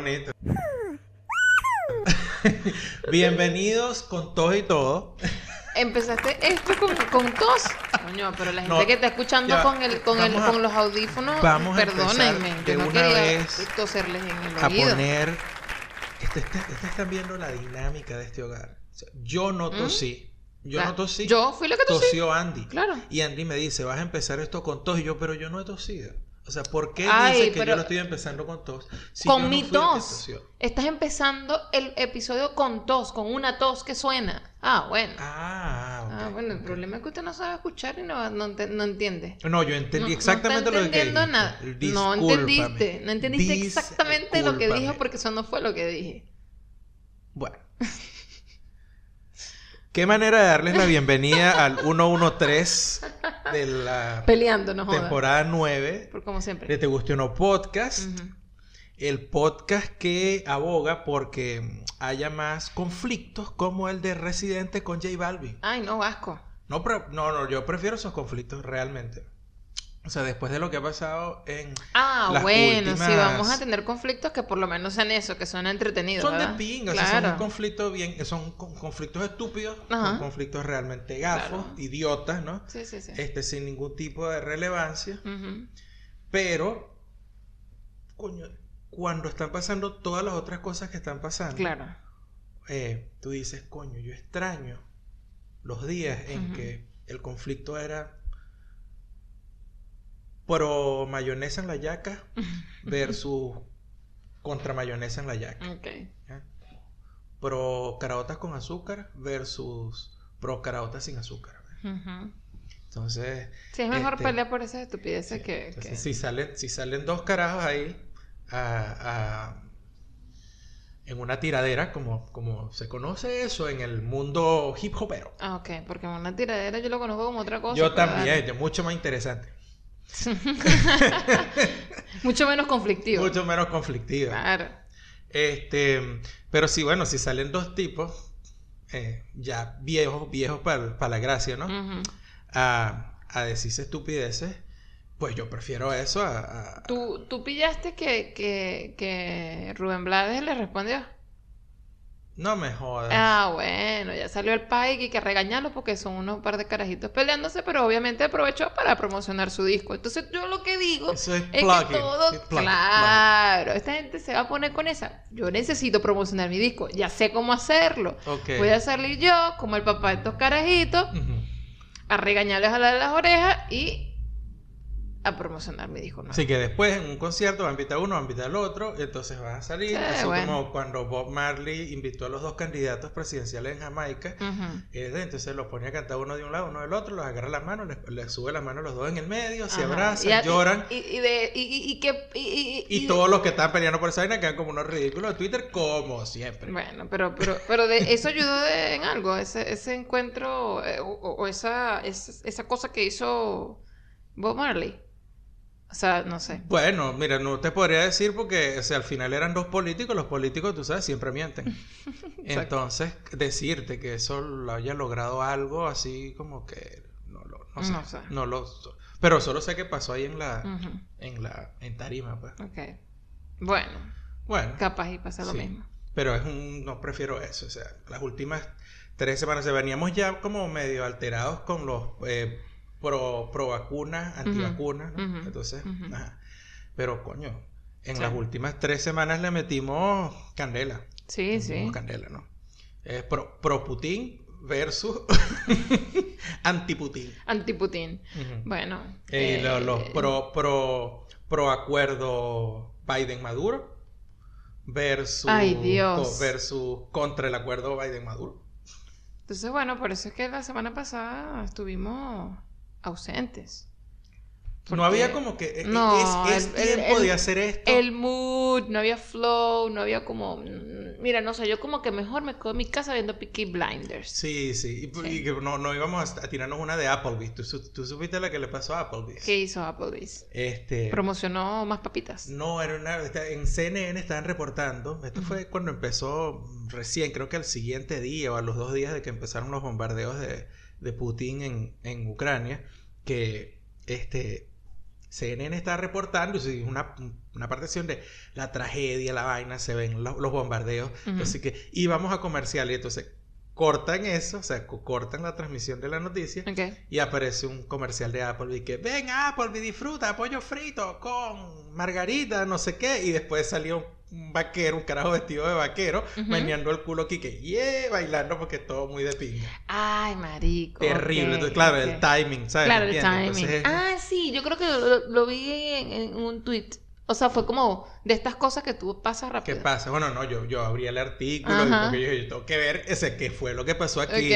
bonito. Bienvenidos con todo y todo. Empezaste esto con, con tos. Coño, pero la gente No, que está escuchando ya, con el, con el, a- con los audífonos, vamos a perdónenme. Yo de no una quería vez toserles en el A oído. poner. Este- este- Ustedes están viendo la dinámica de este hogar. O sea, yo no tosí. Yo Claro. no tosí. ¿Mm? Yo fui la que tosí. Tosió Andy. Claro. Y Andy me dice, vas a empezar esto con tos. Y yo, pero yo no he tosido. O sea, ¿por qué Ay, dice que yo lo estoy empezando con tos? si con no mi tos. Estás empezando el episodio con tos, con una tos que suena. Ah, bueno. Ah, ok, Ah, bueno, el problema es que usted no sabe escuchar y no, no, no entiende. No, yo entendí No- exactamente no lo que entendiendo dijiste. nada. No entendiste. No entendiste exactamente lo que dije Discúlpame. porque eso no fue lo que dije. Bueno. Qué manera de darles la bienvenida al 113 de la Peleando, no jodas. temporada 9 Por como siempre. de Te Guste o No Podcast. El podcast que aboga porque haya más conflictos como el de Residente con J Balvin. Ay, no, asco. No, pre- no, no, yo prefiero esos conflictos realmente. O sea, después de lo que ha pasado en... Ah, Las bueno, últimas- sí, vamos a tener conflictos que por lo menos sean eso, que son entretenidos. Son de ¿verdad? pinga, o sea, Claro. son conflictos bien, son con- conflictos estúpidos, son conflictos realmente gafos, Claro. idiotas, ¿no? Sí, sí, sí. Este, sin ningún tipo de relevancia, pero, coño, cuando están pasando todas las otras cosas que están pasando, Claro. eh, tú dices, coño, yo extraño los días en que el conflicto era pro mayonesa en la yaca versus contra mayonesa en la yaca. Pro caraotas con azúcar versus pro caraotas sin azúcar. Entonces, Sí, es mejor Este, pelear por esas estupideces sí, que... entonces, que- si salen si salen dos carajos ahí a- a- en una tiradera como como se conoce eso en el mundo hip hopero. Ah, ok, porque una tiradera yo lo conozco como otra cosa. Yo también, es mucho más interesante. Mucho menos conflictivo. mucho menos conflictiva. Claro. Este, pero sí, bueno, si salen dos tipos eh, ya viejos, viejos para la gracia, ¿no? A, a decirse estupideces, pues yo prefiero eso a... a- ¿Tú, tú pillaste que, que, que Rubén Blades le respondió? No me jodas. Ah, bueno, ya salió el Pike y que regañarlo porque son unos par de carajitos peleándose, pero obviamente aprovechó para promocionar su disco. Entonces yo lo que digo Eso es que todo, plugging, claro, esta gente se va a poner con esa. Yo necesito promocionar mi disco, ya sé cómo hacerlo. Ok. Voy a salir yo, como el papá de estos carajitos, Ujú. a regañarles a la de las orejas y a promocionar mi disco. nuevo. Así que después en un concierto va a invitar a uno, va a invitar al otro, y entonces van a salir, Sí, así bueno. como cuando Bob Marley invitó a los dos candidatos presidenciales en Jamaica, eh, entonces los pone a cantar uno de un lado, uno del otro, los agarra las manos, les, les sube las manos los dos en el medio, se abrazan, Y lloran, Y, y de, y, que... Y, todos los que están peleando por esa vaina quedan como unos ridículos de Twitter, como siempre. Bueno, pero, pero, pero de eso ayudó de- en algo, ese, ese encuentro eh, o, o- o esa, esa, esa cosa que hizo Bob Marley. O sea, no sé. Bueno, mira, no te podría decir porque o sea, al final eran dos políticos, los políticos, tú sabes, siempre mienten. Entonces, decirte que eso lo haya logrado algo así como que no lo no sé, No sé. no lo pero solo sé que pasó ahí en la en la en tarima, pues. Ok. Bueno, Bueno, capaz y pasa lo Sí. mismo. pero es un no prefiero eso, o sea, las últimas tres semanas se veníamos ya como medio alterados con los eh, pro pro vacunas, antivacunas, ¿no? ujú, Entonces, ajá. Pero coño, en Sí. las últimas tres semanas le metimos candela. Sí, Le sí. candela, ¿no? Pro, pro Putin versus anti Putin. Anti-Putin. Bueno. Y lo- eh, los pro, pro, pro acuerdo Biden Maduro versus, Ay, Dios. co- versus contra el acuerdo Biden Maduro. Entonces, bueno, por eso es que la semana pasada estuvimos ausentes. No había como que eh, No, es, es el- tiempo el- de hacer esto. El mood, no había flow, no había como... mm, Mira, no sé, yo como que mejor me quedo en mi casa viendo Peaky Blinders. Sí, sí. Y, Sí. y que no, no íbamos a, tirarnos una de Applebee's. ¿Tú, tú supiste la que le pasó a Applebee's? ¿Qué hizo Applebee's? Este. Promocionó más papitas. No, era una. En CNN estaban reportando. Esto fue cuando empezó recién, creo que al siguiente día o a los dos días de que empezaron los bombardeos de, de Putin en, en Ucrania. Que este, CNN está reportando, y una, una partición de la tragedia, la vaina, se ven los, bombardeos, así que íbamos a comercial y entonces cortan eso, o sea, cortan la transmisión de la noticia y aparece un comercial de Applebee que ven Applebee, disfruta pollo frito con margarita, no sé qué, y después salió un vaquero, un carajo vestido de vaquero, uh el culo aquí que yeah, bailando porque todo muy de pinga. Ay, marico. Terrible. Entonces, claro, el timing, ¿sabes? Claro, el timing. Ah, sí, yo creo que lo, vi en, un tweet o sea, fue como de estas cosas que tú pasas rápido. ¿Qué pasa? Bueno, no, yo, yo abrí el artículo porque yo, yo, tengo que ver ese qué fue lo que pasó aquí.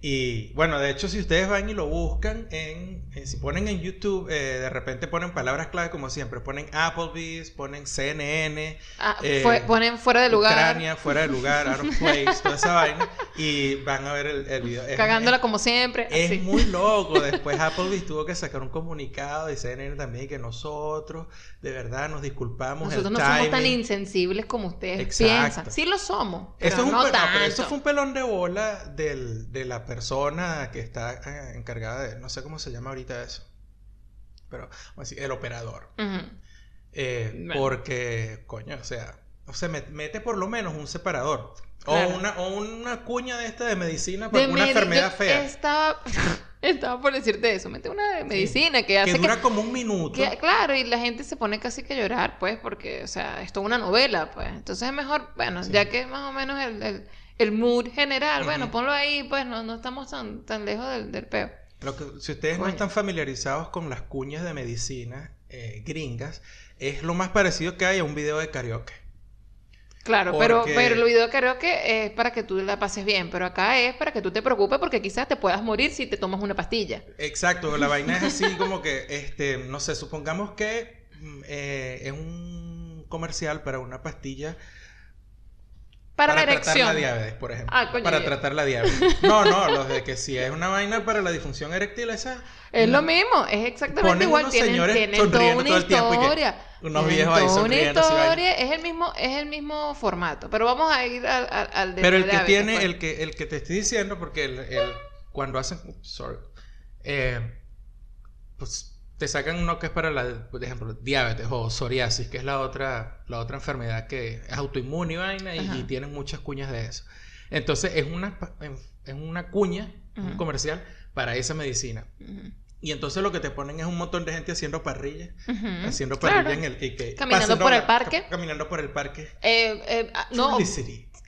Y bueno, de hecho, si ustedes van y lo buscan, en, si ponen en YouTube, eh, de repente ponen palabras clave como siempre. Ponen Applebee's, ponen CNN. Ah, eh, ponen fuera de lugar. Ucrania, fuera de lugar, out of place, toda esa vaina. Y van a ver el, el video. Cagándola como siempre. Es muy loco. Después Applebee's tuvo que sacar un comunicado y CNN también que nosotros, de verdad, nos disculpamos. Nosotros no somos tan insensibles como ustedes piensan. Sí lo somos. Pero eso, no tanto. eso fue un pelón de bola del, de la persona que está eh, encargada de, no sé cómo se llama ahorita eso, pero así, el operador. Eh, porque, coño, o sea, o sea, mete por lo menos un separador. O, una, o una cuña de esta de medicina para una enfermedad fea. Estaba, estaba por decirte eso. Mete una medicina que hace. Que dura como un minuto. claro, y la gente se pone casi que a llorar, pues, porque, o sea, esto es una novela, pues. Entonces es mejor, bueno, ya que más o menos el, el, mood general, bueno, ponlo ahí, pues no, no estamos tan, tan lejos del, del peo. Lo que, si ustedes no están familiarizados con las cuñas de medicina eh, gringas, es lo más parecido que hay a un video de karaoke. Claro, pero, pero el video creo que es para que tú la pases bien, pero acá es para que tú te preocupes porque quizás te puedas morir si te tomas una pastilla. Exacto, la vaina es así como que, este, no sé, supongamos que mm, eh, es un comercial para una pastilla para, la erección. tratar la diabetes, por ejemplo. Ah, para tratar la diabetes. No, no, los de que si es una vaina para la disfunción eréctil, esa. Es lo mismo, es exactamente igual. Tienen, tienen toda una historia. Unos viejos ahí. Una historia, es el mismo, es el mismo formato. Pero vamos a ir al, al, de Pero el que tiene, el que, el que te estoy diciendo, porque el, el cuando hacen. Sorry. Eh, pues te sacan uno que es para la, por ejemplo, diabetes o psoriasis, que es la otra, la otra enfermedad que es autoinmune y vaina y, tienen muchas cuñas de eso. Entonces es una, es una cuña, un comercial para esa medicina. Y entonces lo que te ponen es un montón de gente haciendo parrillas, haciendo parrillas en el... Y caminando por el parque. caminando por el parque. Eh, eh, ah, no.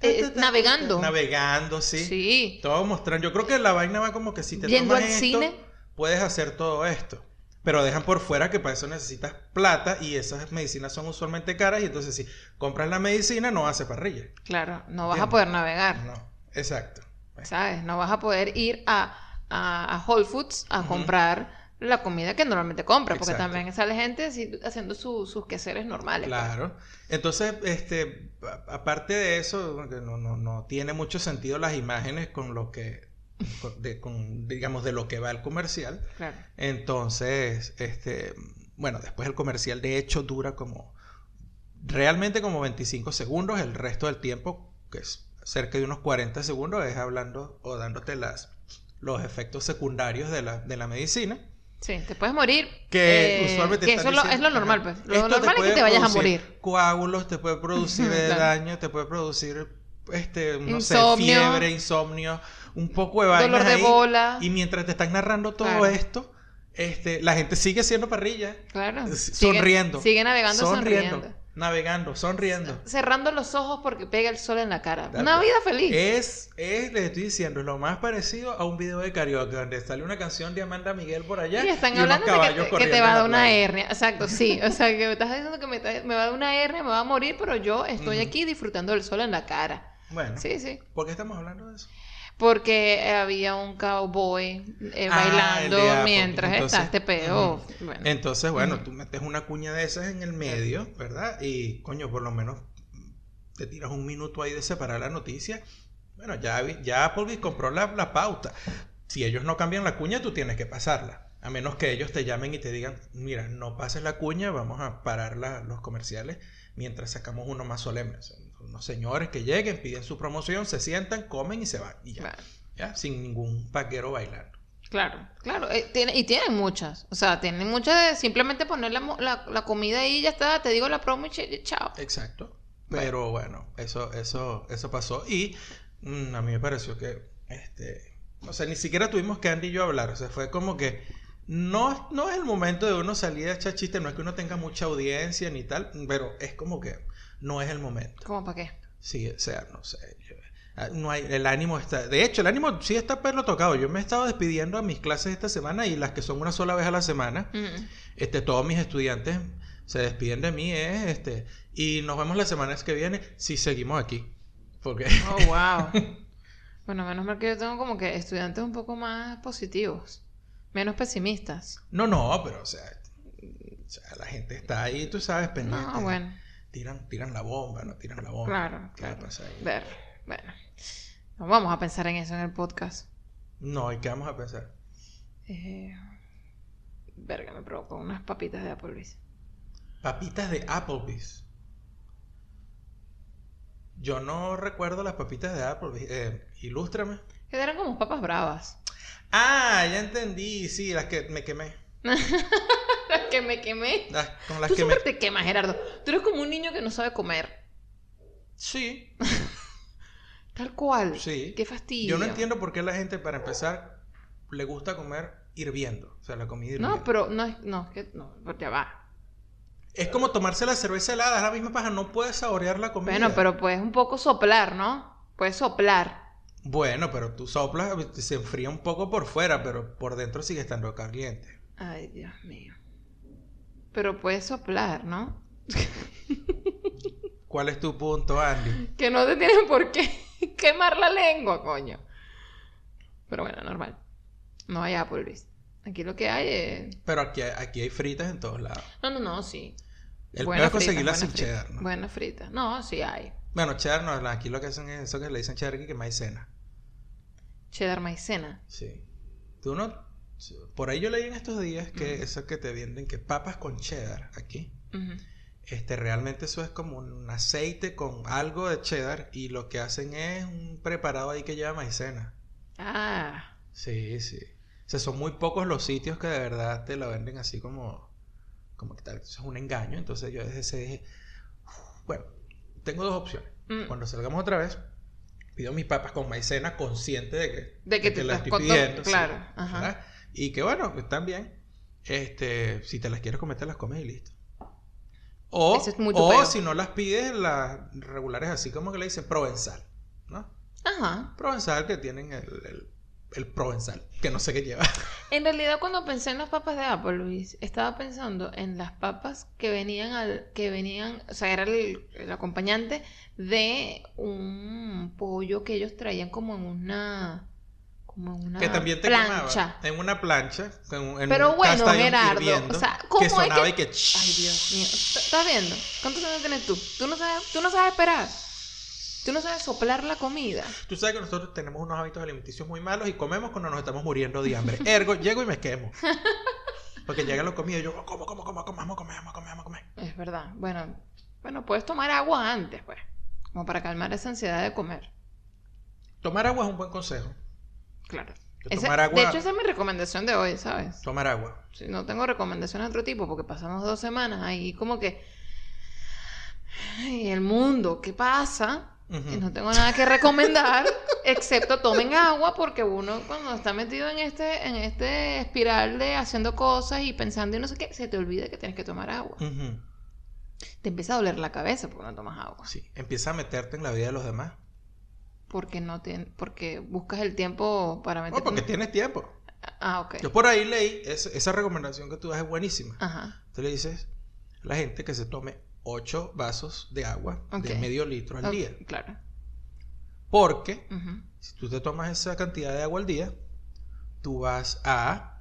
Eh, navegando. Navegando, sí. Sí. Todo mostrando. Yo creo que la vaina va como que si te Yendo al cine. puedes hacer todo esto. Pero dejan por fuera que para eso necesitas plata y esas medicinas son usualmente caras y entonces si compras la medicina no hace parrilla. Claro, no vas a poder navegar. No, exacto. ¿Sabes? No vas a poder ir a, a, Whole Foods a comprar la comida que normalmente compras, porque también sale gente haciendo sus quehaceres normales. Pues. Claro. Entonces, este, aparte de eso, no, no, no tiene mucho sentido las imágenes con lo que de, con, digamos, de lo que va el comercial. Entonces, este, bueno, después el comercial de hecho dura como, realmente como 25 segundos, el resto del tiempo, que es cerca de unos 40 segundos, es hablando o dándote las, los efectos secundarios de la, de la medicina. Sí, te puedes morir. Que eh, usualmente eso es lo normal, pues. Lo normal es que te vayas a morir. Coágulos, te puede producir daño, te puede producir, este, no sé, fiebre, insomnio un poco de vainas de bola. Y mientras te están narrando todo esto, este, la gente sigue haciendo parrilla. Claro. Sonriendo. Sigue, navegando sonriendo. Navegando, sonriendo. Cerrando los ojos porque pega el sol en la cara. Una vida feliz. Es, es, les estoy diciendo, es lo más parecido a un video de karaoke donde sale una canción de Amanda Miguel por allá. Y están hablando de que, te, va a dar una hernia. Exacto, sí. O sea, que me estás diciendo que me, me, va a dar una hernia, me va a morir, pero yo estoy aquí disfrutando del sol en la cara. Bueno. Sí, sí. ¿Por qué estamos hablando de eso? Porque había un cowboy eh, ah, bailando mientras está este. Entonces, bueno, tú metes una cuña de esas en el medio, ¿verdad? Y, coño, por lo menos te tiras un minuto ahí de separar la noticia. Bueno, ya, ya Applebee's compró la, la pauta. Si ellos no cambian la cuña, tú tienes que pasarla. A menos que ellos te llamen y te digan, mira, no pases la cuña, vamos a parar los comerciales mientras sacamos uno más solemne unos señores que lleguen, piden su promoción, se sientan, comen y se van. Y ya. ¿ya? Sin ningún paquero bailando. Claro, claro. eh, tiene, y tienen muchas. O sea, tienen muchas de simplemente poner la, la, la comida ahí y ya está. Te digo la promo y ch- chao. Exacto. Pero bueno, eso, eso, eso pasó. Y mm, a mí me pareció que, este, o sea, ni siquiera tuvimos que Andy y yo hablar. O sea, fue como que no, no es el momento de uno salir a echar chistes. No es que uno tenga mucha audiencia ni tal, pero es como que no es el momento. ¿Cómo para qué? Sí, o sea, no sé. yo- ah, no hay, el ánimo está. De hecho, el ánimo sí está perro tocado. Yo me he estado despidiendo a mis clases esta semana y las que son una sola vez a la semana. Mm. Este, todos mis estudiantes se despiden de mí, eh, este, y nos vemos la semana que viene si seguimos aquí. Porque Oh, wow. bueno, menos mal que yo tengo como que estudiantes un poco más positivos. Menos pesimistas. no, no, pero o sea, o sea, la gente está ahí, tú sabes, pendiente. No, bueno. Tiran, tiran la bomba, no tiran la bomba. Claro, ¿Qué va a claro. ahí? Ver, bueno. No vamos a pensar en eso en el podcast. No, ¿y qué vamos a pensar? Eh, verga, me provocó unas papitas de Applebee's. Papitas de Applebee's. Yo no recuerdo las papitas de Applebee's. Eh, ilústrame. Que eran como papas bravas. Ah, ya entendí, sí, las que me quemé. que me quemé. Las, con las Tú que me... súper te quemas, Gerardo. Tú eres como un niño que no sabe comer. Sí, Tal cual. sí. Qué fastidio. Yo no entiendo por qué la gente, para empezar, le gusta comer hirviendo. O sea, la comida hirviendo. No, pero no es. No, es que. No, ya va. Es como tomarse la cerveza helada, es la misma paja, no puedes saborear la comida. Bueno, pero puedes un poco soplar, ¿no? Puedes soplar. Bueno, pero tú soplas, se enfría un poco por fuera, pero por dentro sigue estando caliente. Ay, Dios mío. Pero puedes soplar, ¿no? ¿Cuál es tu punto, Andy? Que no te tienen por qué quemar la lengua, coño. Pero bueno, normal. No hay Applebee's. Aquí lo que hay es... Pero aquí, hay- aquí hay fritas en todos lados. No, no, no, sí. El Buena peor es conseguirlas sin frita, cheddar, ¿no? Buena frita. No, sí hay. Bueno, cheddar no, aquí lo que hacen es eso que le dicen cheddar aquí, que es maicena. Cheddar maicena. Sí. Tú no... Por ahí yo leí en estos días que eso que te venden, que papas con cheddar aquí, este realmente eso es como un aceite con algo de cheddar y lo que hacen es un preparado ahí que lleva maicena. Ah, Sí, sí. O sea, son muy pocos los sitios que de verdad te lo venden así como... Como que tal, eso es un engaño. Entonces yo desde ese dije... Bueno, tengo dos opciones. Mm. Cuando salgamos otra vez, pido mis papas con maicena consciente de que, De que te las estoy pidiendo. sí, claro, ajá. Y que bueno, están bien. Este, si te las quieres comer, te las comes y listo. O, es o si no las pides, las regulares así como que le dicen provenzal, ¿no? ajá. Provenzal que tienen el, el, el provenzal, que no sé qué lleva. En realidad cuando pensé en las papas de Applebee's, estaba pensando en las papas que venían al, que venían, o sea, era el, el acompañante de un pollo que ellos traían como en una, que también te plancha. Quemaba, en una plancha. Pero bueno, Gerardo, o sea, ¿cómo que sonaba es que... y. Ay, Dios mío, ¿estás viendo? ¿Cuántos años tienes tú? Tú no sabes, tú no sabes esperar. Tú no sabes soplar la comida. Tú sabes que nosotros tenemos unos hábitos alimenticios muy malos y comemos cuando nos estamos muriendo de hambre. Ergo, llego y me quemo. Porque llegan los comidos y yo, oh, como, como, como, comamos, comamos, comamos, comamos. Es verdad. Bueno, bueno, puedes tomar agua antes, pues. Como para calmar esa ansiedad de comer. Tomar agua es un buen consejo. Claro. Ese- tomar agua- De hecho, esa es mi recomendación de hoy, ¿sabes? tomar agua Si no tengo recomendaciones de otro tipo, porque pasamos dos semanas ahí como que... Ay, el mundo, ¿qué pasa? Y no tengo nada que recomendar, excepto tomen agua, porque uno cuando está metido en este, en este espiral de haciendo cosas y pensando y no sé qué, se te olvida que tienes que tomar agua. Te empieza a doler la cabeza porque no tomas agua. sí empieza a meterte en la vida de los demás Porque no te, porque buscas el tiempo para no, meterte. porque en- tienes tiempo Ah, ok. yo por ahí leí es- esa recomendación que tú das es buenísima Ajá. tú le dices a la gente que se tome 8 vasos de agua de medio litro al día Claro. porque. Si tú te tomas esa cantidad de agua al día, tú vas a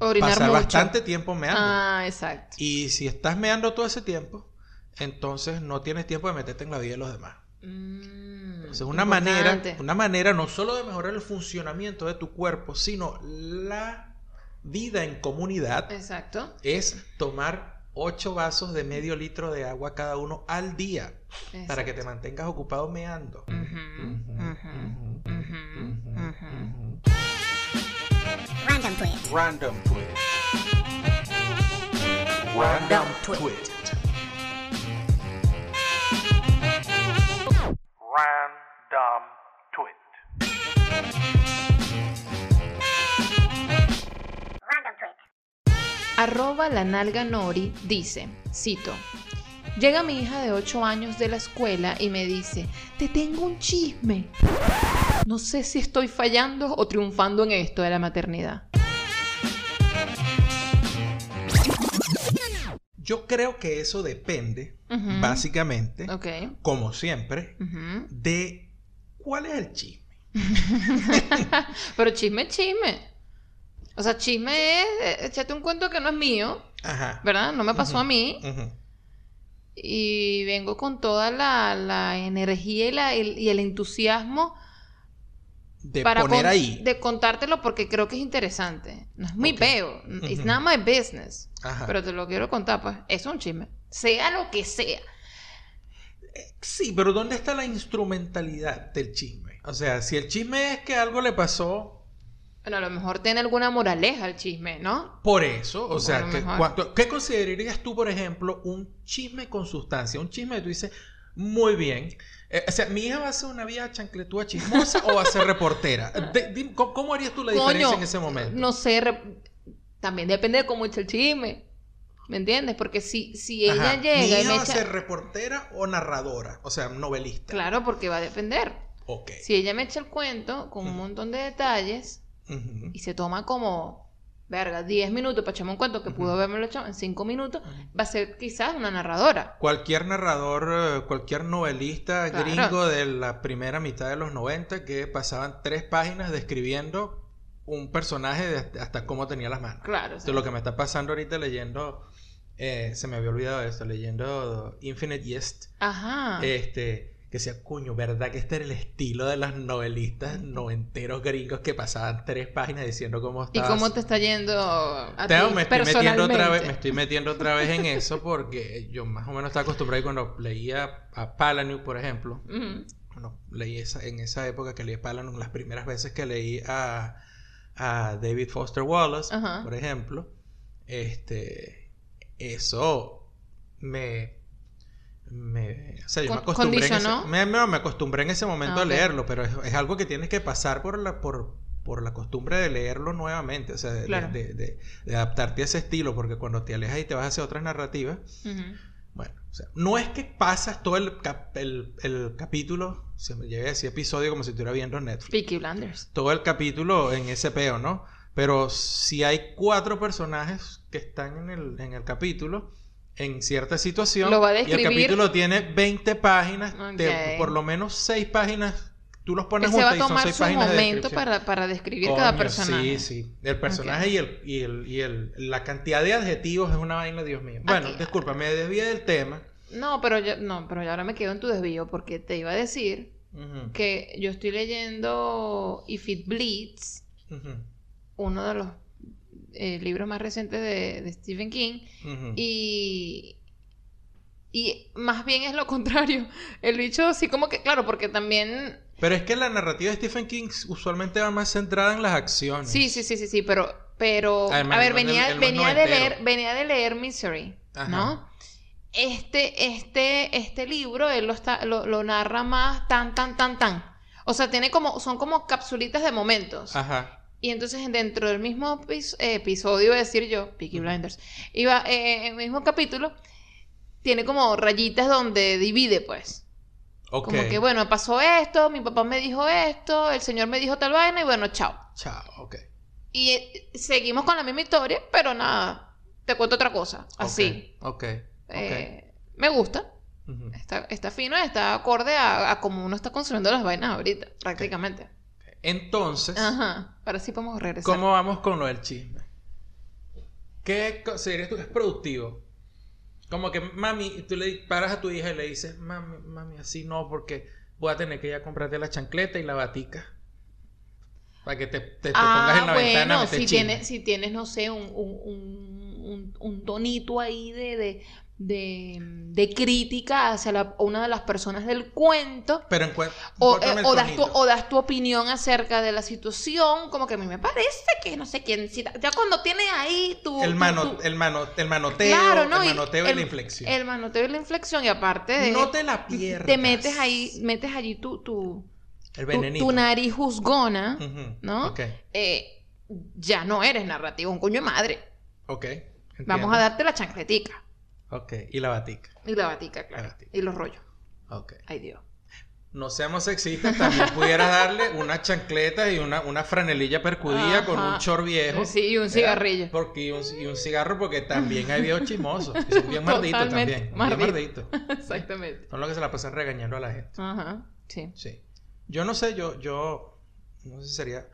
Orinar pasar mucho. bastante tiempo meando. Ah, exacto. Y si estás meando todo ese tiempo, entonces no tienes tiempo de meterte en la vida de los demás. Mm, Entonces, una manera, una manera no solo de mejorar el funcionamiento de tu cuerpo, sino la vida en comunidad, Exacto. es tomar 8 vasos de medio litro de agua cada uno al día para que te mantengas ocupado meando. Ujú, ujú, ujú. ujú. Random Tweet. Random Tweet. Random Tweet. Arroba la nalga Nori dice, cito, llega mi hija de 8 años de la escuela y me dice, te tengo un chisme. No sé si estoy fallando o triunfando en esto de la maternidad. Yo creo que eso depende, básicamente, como siempre, de cuál es el chisme. Pero chisme es chisme. O sea, chisme es eh, échate un cuento que no es mío, Ajá. ¿verdad? No me pasó a mí. Y vengo con toda la, la energía y, la- el- y el entusiasmo De para poner con- ahí. de contártelo porque creo que es interesante. No es mi Ok. peo. It's Ujú. not my business. Ajá. Pero te lo quiero contar, pues. Es un chisme. Sea lo que sea. Sí, pero ¿dónde está la instrumentalidad del chisme? O sea, si el chisme es que algo le pasó Bueno, a lo mejor tiene alguna moraleja el chisme, ¿no? por eso, o sea, que ¿qué considerarías tú, por ejemplo, un chisme con sustancia? Un chisme que tú dices, muy bien. Eh, o sea, ¿mi hija va a ser una vieja chancletúa chismosa o va a ser reportera? De- ¿cómo, harías tú la diferencia en ese momento? No sé, re- también depende de cómo echa el chisme. ¿Me entiendes? Porque si, si ella Ajá. llega ¿Mi y hija me va a ser reportera o narradora? O sea, novelista. Claro, porque va a depender. Ok. Si ella me echa el cuento con un montón de detalles y se toma como, verga, 10 minutos para echarme un cuento que pudo haberme hecho en 5 minutos, va a ser quizás una narradora. Cualquier narrador, eh, cualquier novelista Claro. gringo de la primera mitad de los 90 que pasaban tres páginas describiendo un personaje de hasta cómo tenía las manos. Claro. o sea, es lo que me está pasando ahorita leyendo, eh, se me había olvidado esto, leyendo Infinite Jest, Ajá. este, que decía, coño, ¿verdad que este era el estilo de los novelistas noventeros gringos que pasaban tres páginas diciendo cómo ¿Y estaba cómo te está yendo a Teo, ti me estoy metiendo otra vez, me estoy metiendo otra vez en eso porque yo más o menos estaba acostumbrado y cuando leía a Palahniuk, por ejemplo, bueno, leí esa, en esa época que leí a las primeras veces que leí a, a David Foster Wallace, por ejemplo, este, eso me, me, o sea, yo me acostumbré, en ese, me, no, me acostumbré en ese momento Ah, a leerlo, pero es, es algo que tienes que pasar por la, por, por la costumbre de leerlo nuevamente, o sea, de, Claro. de- de- de adaptarte a ese estilo, porque cuando te alejas y te vas hacia otras narrativas, bueno, o sea, no es que pasas todo el, cap- el, el capítulo, se me llegué a decir episodio como si estuviera viendo Netflix, Peaky Blinders. todo el capítulo en ese peo, ¿no? Pero si hay cuatro personajes que están en el, en el capítulo, en cierta situación, Lo va a y el describir. capítulo tiene 20 páginas, te- Ok. por lo menos 6 páginas, tú los pones se va juntas a y son tomar 6 su páginas de momento descripción. para, para describir cada Coño, personaje. Sí, sí. El personaje Ok. y, el, y, el, y el, la cantidad de adjetivos es una vaina, Dios mío. Bueno, Aquí- disculpa, me desvié del tema. No, pero yo, no, pero yo ahora me quedo en tu desvío porque te iba a decir Ujú, que yo estoy leyendo If It Bleeds, ujú, uno de los eh, libros más recientes de, de Stephen King, y, y más bien es lo contrario. El bicho así como que, claro, porque también... Pero es que la narrativa de Stephen King usualmente va más centrada en las acciones. Sí, sí, sí, sí, sí, pero... Pero, Además, a ver, venía, venía de leer, venía de leer Misery, Ajá. ¿no? Este, este, este libro, él lo, está, lo, lo narra más tan, tan, tan, tan. O sea, tiene como, son como capsulitas de momentos. Ajá. Y entonces dentro del mismo epis- episodio, iba a decir yo, Peaky. Blinders, iba eh, en el mismo capítulo, tiene como rayitas donde divide, pues. Ok. Como que, bueno, pasó esto, mi papá me dijo esto, el señor me dijo tal vaina y bueno, chao. Chao, ok. Y eh, seguimos con la misma historia, pero nada, te cuento otra cosa, así. Ok. ok, Eh, me gusta, está, está fino, está acorde a, a cómo uno está construyendo las vainas ahorita, prácticamente. Entonces, Ajá, ahora sí podemos regresar. ¿cómo vamos con lo del chisme? ¿Qué consideras tú que es productivo? Como que, mami, tú le paras a tu hija y le dices, mami, mami, así no, porque voy a tener que ir a comprarte la chancleta y la batica. Para que te, te- te pongas en la ah, ventana bueno, meter si tienes, si tienes, no sé, un, un, un, un- un tonito ahí de, de, de, de crítica hacia la- una de las personas del cuento. Pero encuent- O, eh, o das tu, o das tu opinión acerca de la situación, como que a mí me parece que no sé quién. si- ya cuando tienes ahí tu. el, mano, tu- el, mano, el manoteo, Claro, ¿no? el manoteo y, el- la inflexión. El manoteo y la inflexión, y aparte de. no te la pierdas. te metes ahí, metes allí tu, tu, El venenito. tu nariz juzgona, ¿no? Eh, ya no eres narrativo, un coño de madre. ok. Vamos a darte la chancletica. Ok, y la batica. Y la batica, claro. La batica. Y los rollos. Ok. Ay, Dios. No seamos sexistas, también pudieras darle una chancleta y una, una franelilla percudida con un chor viejo. Sí, y un cigarrillo. Porque, y, un, y un cigarro, porque también hay viejos chismosos. Y son bien marditos también. Mardito. Bien marditos. Exactamente. Son los que se la pasan regañando a la gente. Ajá. Sí. Sí. Yo no sé, yo, yo, no sé si sería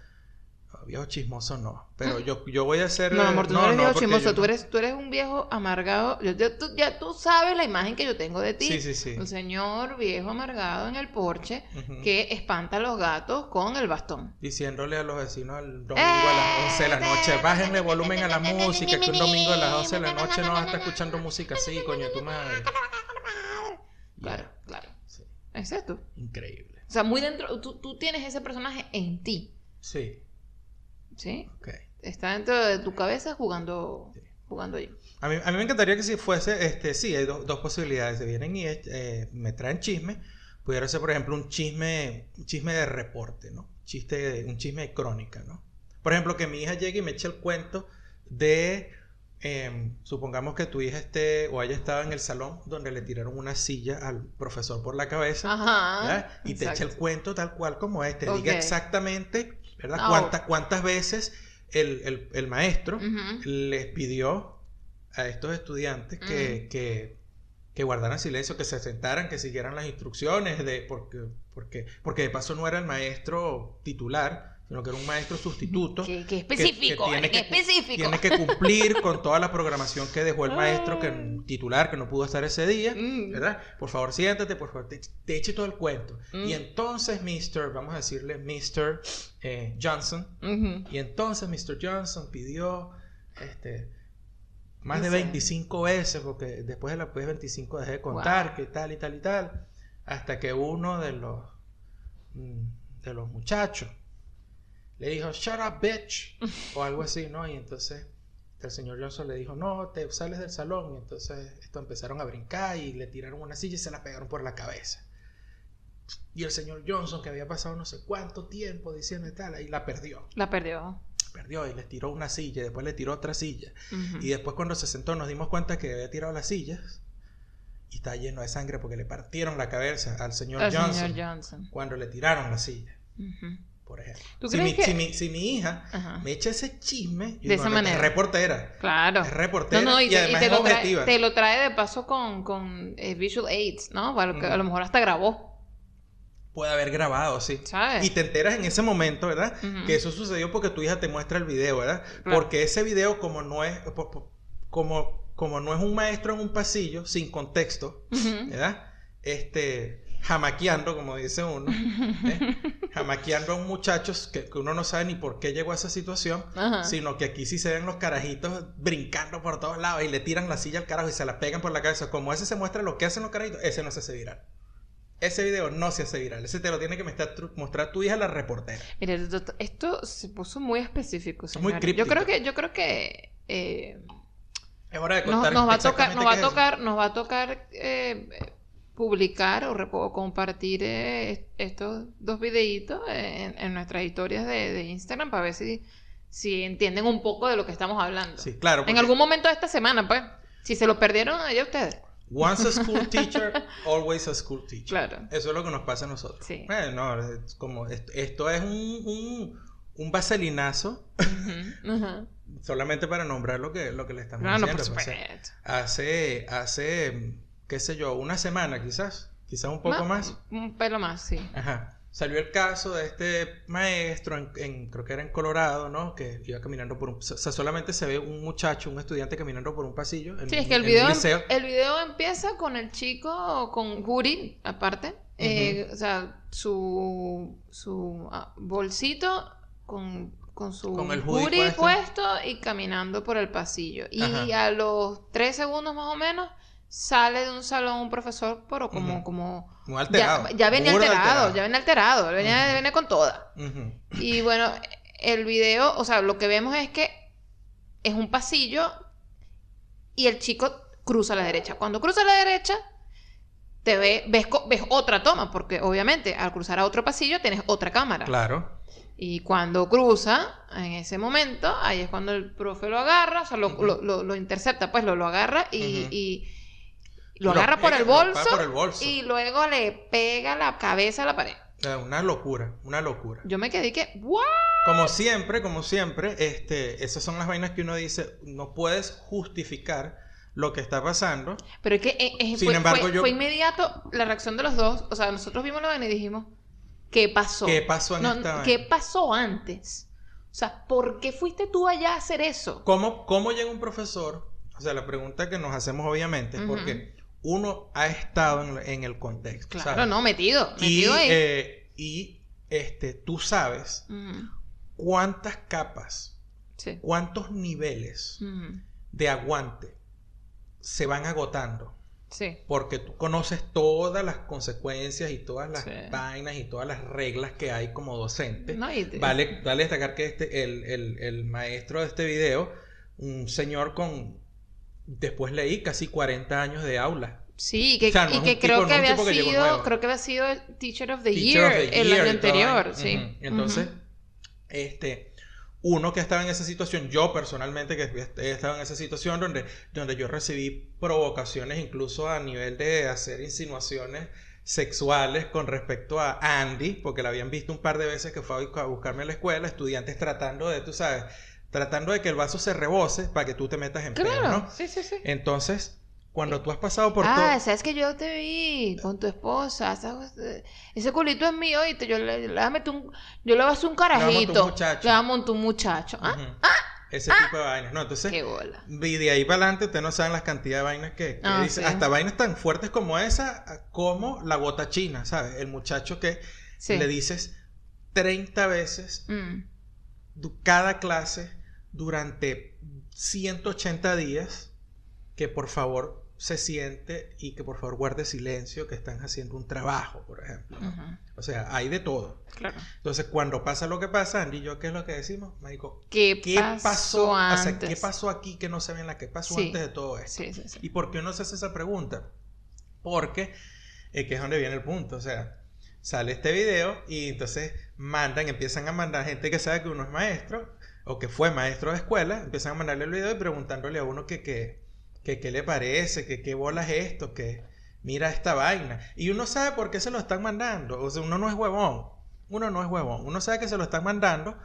viejo chismoso no, pero yo, yo voy a ser... No, amor, tú no, eres viejo porque chismoso, tú no- eres, tú eres un viejo amargado. Yo- yo- tú, ya tú sabes la imagen que yo tengo de ti. Sí, sí, sí. Un señor viejo amargado en el porche que espanta a los gatos con el bastón. Diciéndole a los vecinos el domingo a las 11 de la noche, bájenle volumen a la música, que un domingo a las 11 de la noche no vas a estar escuchando música así, coño, tu madre. Claro, claro. sí, tú. increíble. O sea, muy dentro, tú, tú tienes ese personaje en ti, Sí, ¿sí? ok. Está dentro de tu cabeza jugando, jugando ahí. A mí, a mí me encantaría que si fuese, este, sí, hay do- dos posibilidades. Se vienen y eh, me traen chisme. Pudiera ser, por ejemplo, un chisme, un chisme de reporte, ¿no? Chiste, un chisme de crónica, ¿no? Por ejemplo, que mi hija llegue y me eche el cuento de, em, supongamos que tu hija esté o haya estado en el salón donde le tiraron una silla al profesor por la cabeza, Ajá. ¿verdad? Y te eche el cuento tal cual como es, te Ok. diga exactamente, ¿verdad? Ah, Cuántas, cuántas veces el, el- el maestro les pidió a estos estudiantes que, que, que guardaran silencio, que se sentaran, que siguieran las instrucciones, de, porque, porque, porque de paso no era el maestro titular, sino que era un maestro sustituto. Qué, qué que- específico, que tiene qué que específico. Tiene que cumplir con toda la programación que dejó el maestro que, titular que no pudo estar ese día, Mm. ¿verdad? Por favor, siéntate, por favor, te, te eche todo el cuento. Mm. Y entonces, Mr., vamos a decirle, Mr. eh, Johnson, y entonces Mr. Johnson pidió este, más de Dice- 25 veces, porque después de la pues 25 dejé de contar, Wow. que tal y tal y tal, hasta que uno de los, mm, de los muchachos le dijo, shut up, bitch, o algo así, ¿no? Y entonces el señor Johnson le dijo, no, te sales del salón, y entonces esto empezaron a brincar y le tiraron una silla y se la pegaron por la cabeza. Y el señor Johnson, que había pasado no sé cuánto tiempo diciendo y tal, ahí la perdió La perdió. perdió y les tiró una silla, y después le tiró otra silla. Ujú. Y después cuando se sentó nos dimos cuenta que había tirado las sillas y está lleno de sangre porque le partieron la cabeza al señor Al Johnson señor Johnson. cuando le tiraron la silla, Ujú. Por ejemplo. ¿Tú Si crees mi, que- si, mi, si mi hija Ajá. me echa ese chisme, yo De esa "No, manera. Es reportera. Claro. Es reportera No, no, y, y además te es lo trae, objetiva. te lo trae de paso con, con eh, visual aids, ¿no? Para lo que a lo mejor hasta grabó, Puede haber grabado, sí. ¿sabes? Y te enteras en ese momento, ¿verdad? Que eso sucedió porque tu hija te muestra el video, ¿verdad? Claro. Porque ese video, como no es, como, como no es un maestro en un pasillo, sin contexto. ¿verdad? Este, jamaqueando, como dice uno, ¿eh? jamaqueando a un muchacho que, que uno no sabe ni por qué llegó a esa situación, Ajá. sino que aquí sí se ven los carajitos brincando por todos lados y le tiran la silla al carajo y se la pegan por la cabeza. Como ese se muestra lo que hacen los carajitos, ese no se hace viral. Ese video no se hace viral. Ese te lo tiene que mostrar, tu- hija la reportera. Mira, esto, se puso muy específico, Muy señor. Yo críptico. creo que, yo creo que eh, Es hora de contar nos va a tocar, nos va a tocar, nos va a tocar eh, publicar o, o compartir eh, estos dos videitos en, en nuestras historias de, de Instagram para ver si, si entienden un poco de lo que estamos hablando. Sí, claro. En porque algún momento de esta semana, pues. Si se lo perdieron, allá ustedes. Once a school teacher, always a school teacher. Claro. Eso es lo que nos pasa a nosotros. Sí. Eh, no, es como esto, esto es un, un, un vaselinazo Ujú, ujú. solamente para nombrar lo que, lo que le estamos No, no, por pues, supuesto. hace, hace, qué sé yo, una semana quizás, quizás un poco más. Un pelo más, sí. Ajá. Salió el caso de este maestro, en, en- creo que era en Colorado, ¿no? Que iba caminando por un... O sea, solamente se ve un muchacho, un estudiante caminando por un pasillo. En, Sí, es que el video, liceo. el video empieza con el chico con Guri, aparte. Eh, o sea, su, su ah, bolsito con, con su Con el hoodie puesto. puesto y caminando por el pasillo. Y Ajá. a los tres segundos más o menos sale de un salón un profesor, pero como, como Muy alterado. ya, ya venía alterado, ya venía alterado, venía, Ujú. venía con toda. Y bueno, el video, o sea, lo que vemos es que es un pasillo y el chico cruza a la derecha. Cuando cruza a la derecha, te ve, ves, ves otra toma, porque obviamente al cruzar a otro pasillo tienes otra cámara. Claro. Y cuando cruza, en ese momento, ahí es cuando el profe lo agarra, o sea, lo, lo, lo- lo intercepta, pues lo, lo agarra y lo Lo agarra por el bolso por el bolso. y luego le pega la cabeza a la pared. Una locura, una locura. Yo me quedé que, ¿what? Como siempre, como siempre, este, esas son las vainas que uno dice, no puedes justificar lo que está pasando. Pero es que eh, eh, Sin fue, embargo, fue- yo- fue inmediato la reacción de los dos. O sea, nosotros vimos la vaina y dijimos, ¿qué pasó? ¿Qué pasó en No, esta vaina? ¿Qué pasó antes? O sea, ¿por qué fuiste tú allá a hacer eso? ¿Cómo, ¿Cómo llega un profesor? O sea, la pregunta que nos hacemos obviamente es Ujú. porque uno ha estado en, el contexto. Claro, ¿sabes? no, metido, Y, metido ahí. eh, y este, tú sabes cuántas capas, Sí. cuántos niveles de aguante se van agotando. Sí. Porque tú conoces todas las consecuencias y todas las Sí. vainas y todas las reglas que hay como docente. No, y te- Vale, vale destacar que este, el, el- el maestro de este video, un señor con, después leí, casi 40 años de aula. Sí, que, O sea, no y que tipo- creo que había sido, creo que había sido el Teacher of the Teacher Year of the el año anterior, sí. Entonces, este, uno que estaba en esa situación, yo personalmente que he estado en esa situación donde, donde yo recibí provocaciones incluso a nivel de hacer insinuaciones sexuales con respecto a Andy, porque la habían visto un par de veces que fue a buscarme a la escuela, estudiantes tratando de, tú sabes, tratando de que el vaso se rebose para que tú te metas en Claro, ¿no? sí, sí, sí. Entonces, cuando tú has pasado por Ah, todo... sabes que yo te vi con tu esposa. ¿sabes? Ese culito es mío, y yo le, le un, yo le voy a hacer un a montar un carajito. muchacho. Le montar un muchacho. Ah, Ujú. Ese tipo de vainas, ¿no? Entonces, qué bola. Y de ahí para adelante, ustedes no saben las cantidades de vainas que, que Ah, dice. sí. Hasta vainas tan fuertes como esa, como la gota china, ¿sabes? El muchacho que Sí. le dices 30 veces Mm. cada clase durante 180 días que por favor se siente y que por favor guarde silencio, que están haciendo un trabajo, por ejemplo. O sea, hay de todo. Claro. Entonces, cuando pasa lo que pasa, Andy y yo, ¿qué es lo que decimos? Marico, ¿Qué, ¿qué pasó, pasó? O sea, antes? ¿qué pasó aquí que no se ve en la que pasó Sí. antes de todo esto? Sí, sí. ¿Y por qué uno se hace esa pregunta? Porque es que es donde viene el punto. O sea, sale este video y entonces mandan, empiezan a mandar gente que sabe que uno es maestro o que fue maestro de escuela, empiezan a mandarle el video y preguntándole a uno que que, que qué le parece, que qué bola es esto, que mira esta vaina. Y uno sabe por qué se lo están mandando. O sea, uno no es huevón. Uno no es huevón. Uno sabe que se lo están mandando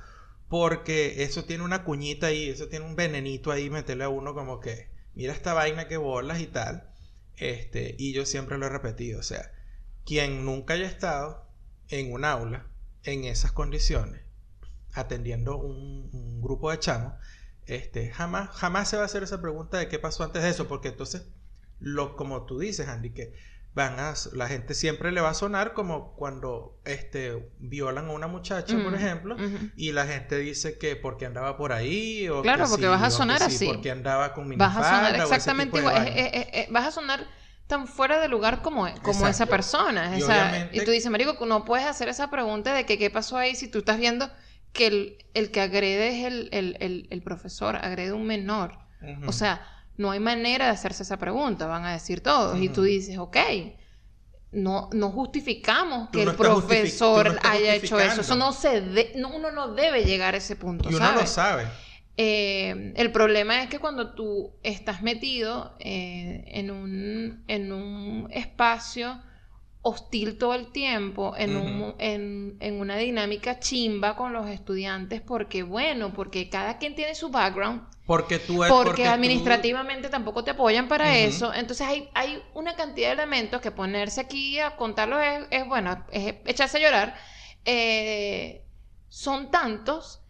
porque eso tiene una cuñita ahí, eso tiene un venenito ahí, meterle a uno como que, mira esta vaina que bolas y tal. Este, y yo siempre lo he repetido, o sea, quien nunca haya estado en un aula en esas condiciones, atendiendo un, un grupo de chamos, este, jamás, jamás se va a hacer esa pregunta de qué pasó antes de eso, porque entonces, lo, como tú dices, Andy, que van a, la gente siempre le va a sonar como cuando este, violan a una muchacha, por Mm, ejemplo, y la gente dice que porque andaba por ahí, o Claro, que porque sí, vas a sonar sí, así. porque andaba con Vas a sonar exactamente igual. eh, eh, eh, vas a sonar tan fuera de lugar como, como esa persona. Esa- y tú dices, Marico, no puedes hacer esa pregunta de que qué pasó ahí si tú estás viendo que el, el que agrede es el, el, el, profesor, agrede un menor. O sea, no hay manera de hacerse esa pregunta, van a decir todos. Y tú dices, ok, no, no justificamos que no el profesor no haya hecho eso. Eso no se de- no, uno no debe llegar a ese punto, y uno ¿sabes? lo sabe. Eh, el problema es que cuando tú estás metido eh, en, un, en un espacio hostil todo el tiempo, en, un- en, en una dinámica chimba con los estudiantes, porque bueno, porque cada quien tiene su background, Porque tú es porque, tú- administrativamente tampoco te apoyan para eso. Entonces hay, hay una cantidad de elementos que ponerse aquí a contarlos es, es, bueno, es echarse a llorar. Eh, son tantos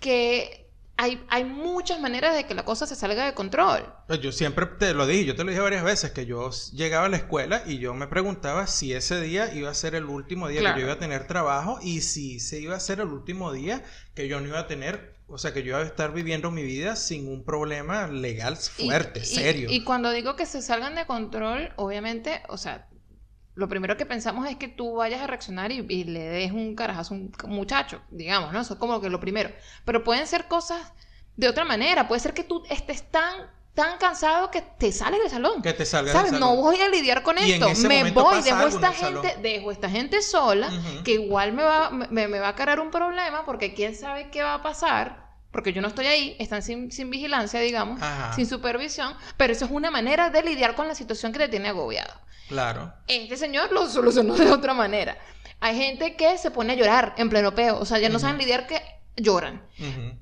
que hay, hay muchas maneras de que la cosa se salga de control. Pues yo siempre te lo dije, yo te lo dije varias veces, que yo llegaba a la escuela y yo me preguntaba si ese día iba a ser el último día que yo iba a tener trabajo y si se iba a ser el último día que yo no iba a tener, o sea, que yo iba a estar viviendo mi vida sin un problema legal fuerte, serio. y cuando digo que se salgan de control, obviamente, o sea, lo primero que pensamos es que tú vayas a reaccionar y, le des un carajazo a un muchacho, digamos, ¿no? Eso es como que lo primero. Pero pueden ser cosas de otra manera. Puede ser que tú estés tan tan cansado que te sales del salón. Que te salgas ¿Sabes? Del salón. No voy a lidiar con esto. Me voy, dejo esta gente, dejo esta gente sola, que igual me va, me, va a cargar un problema, porque quién sabe qué va a pasar, porque yo no estoy ahí, están sin, sin vigilancia, digamos, sin supervisión, pero eso es una manera de lidiar con la situación que te tiene agobiado. Claro. Este señor lo solucionó de otra manera. Hay gente que se pone a llorar en pleno peo, o sea, ya no saben lidiar que lloran.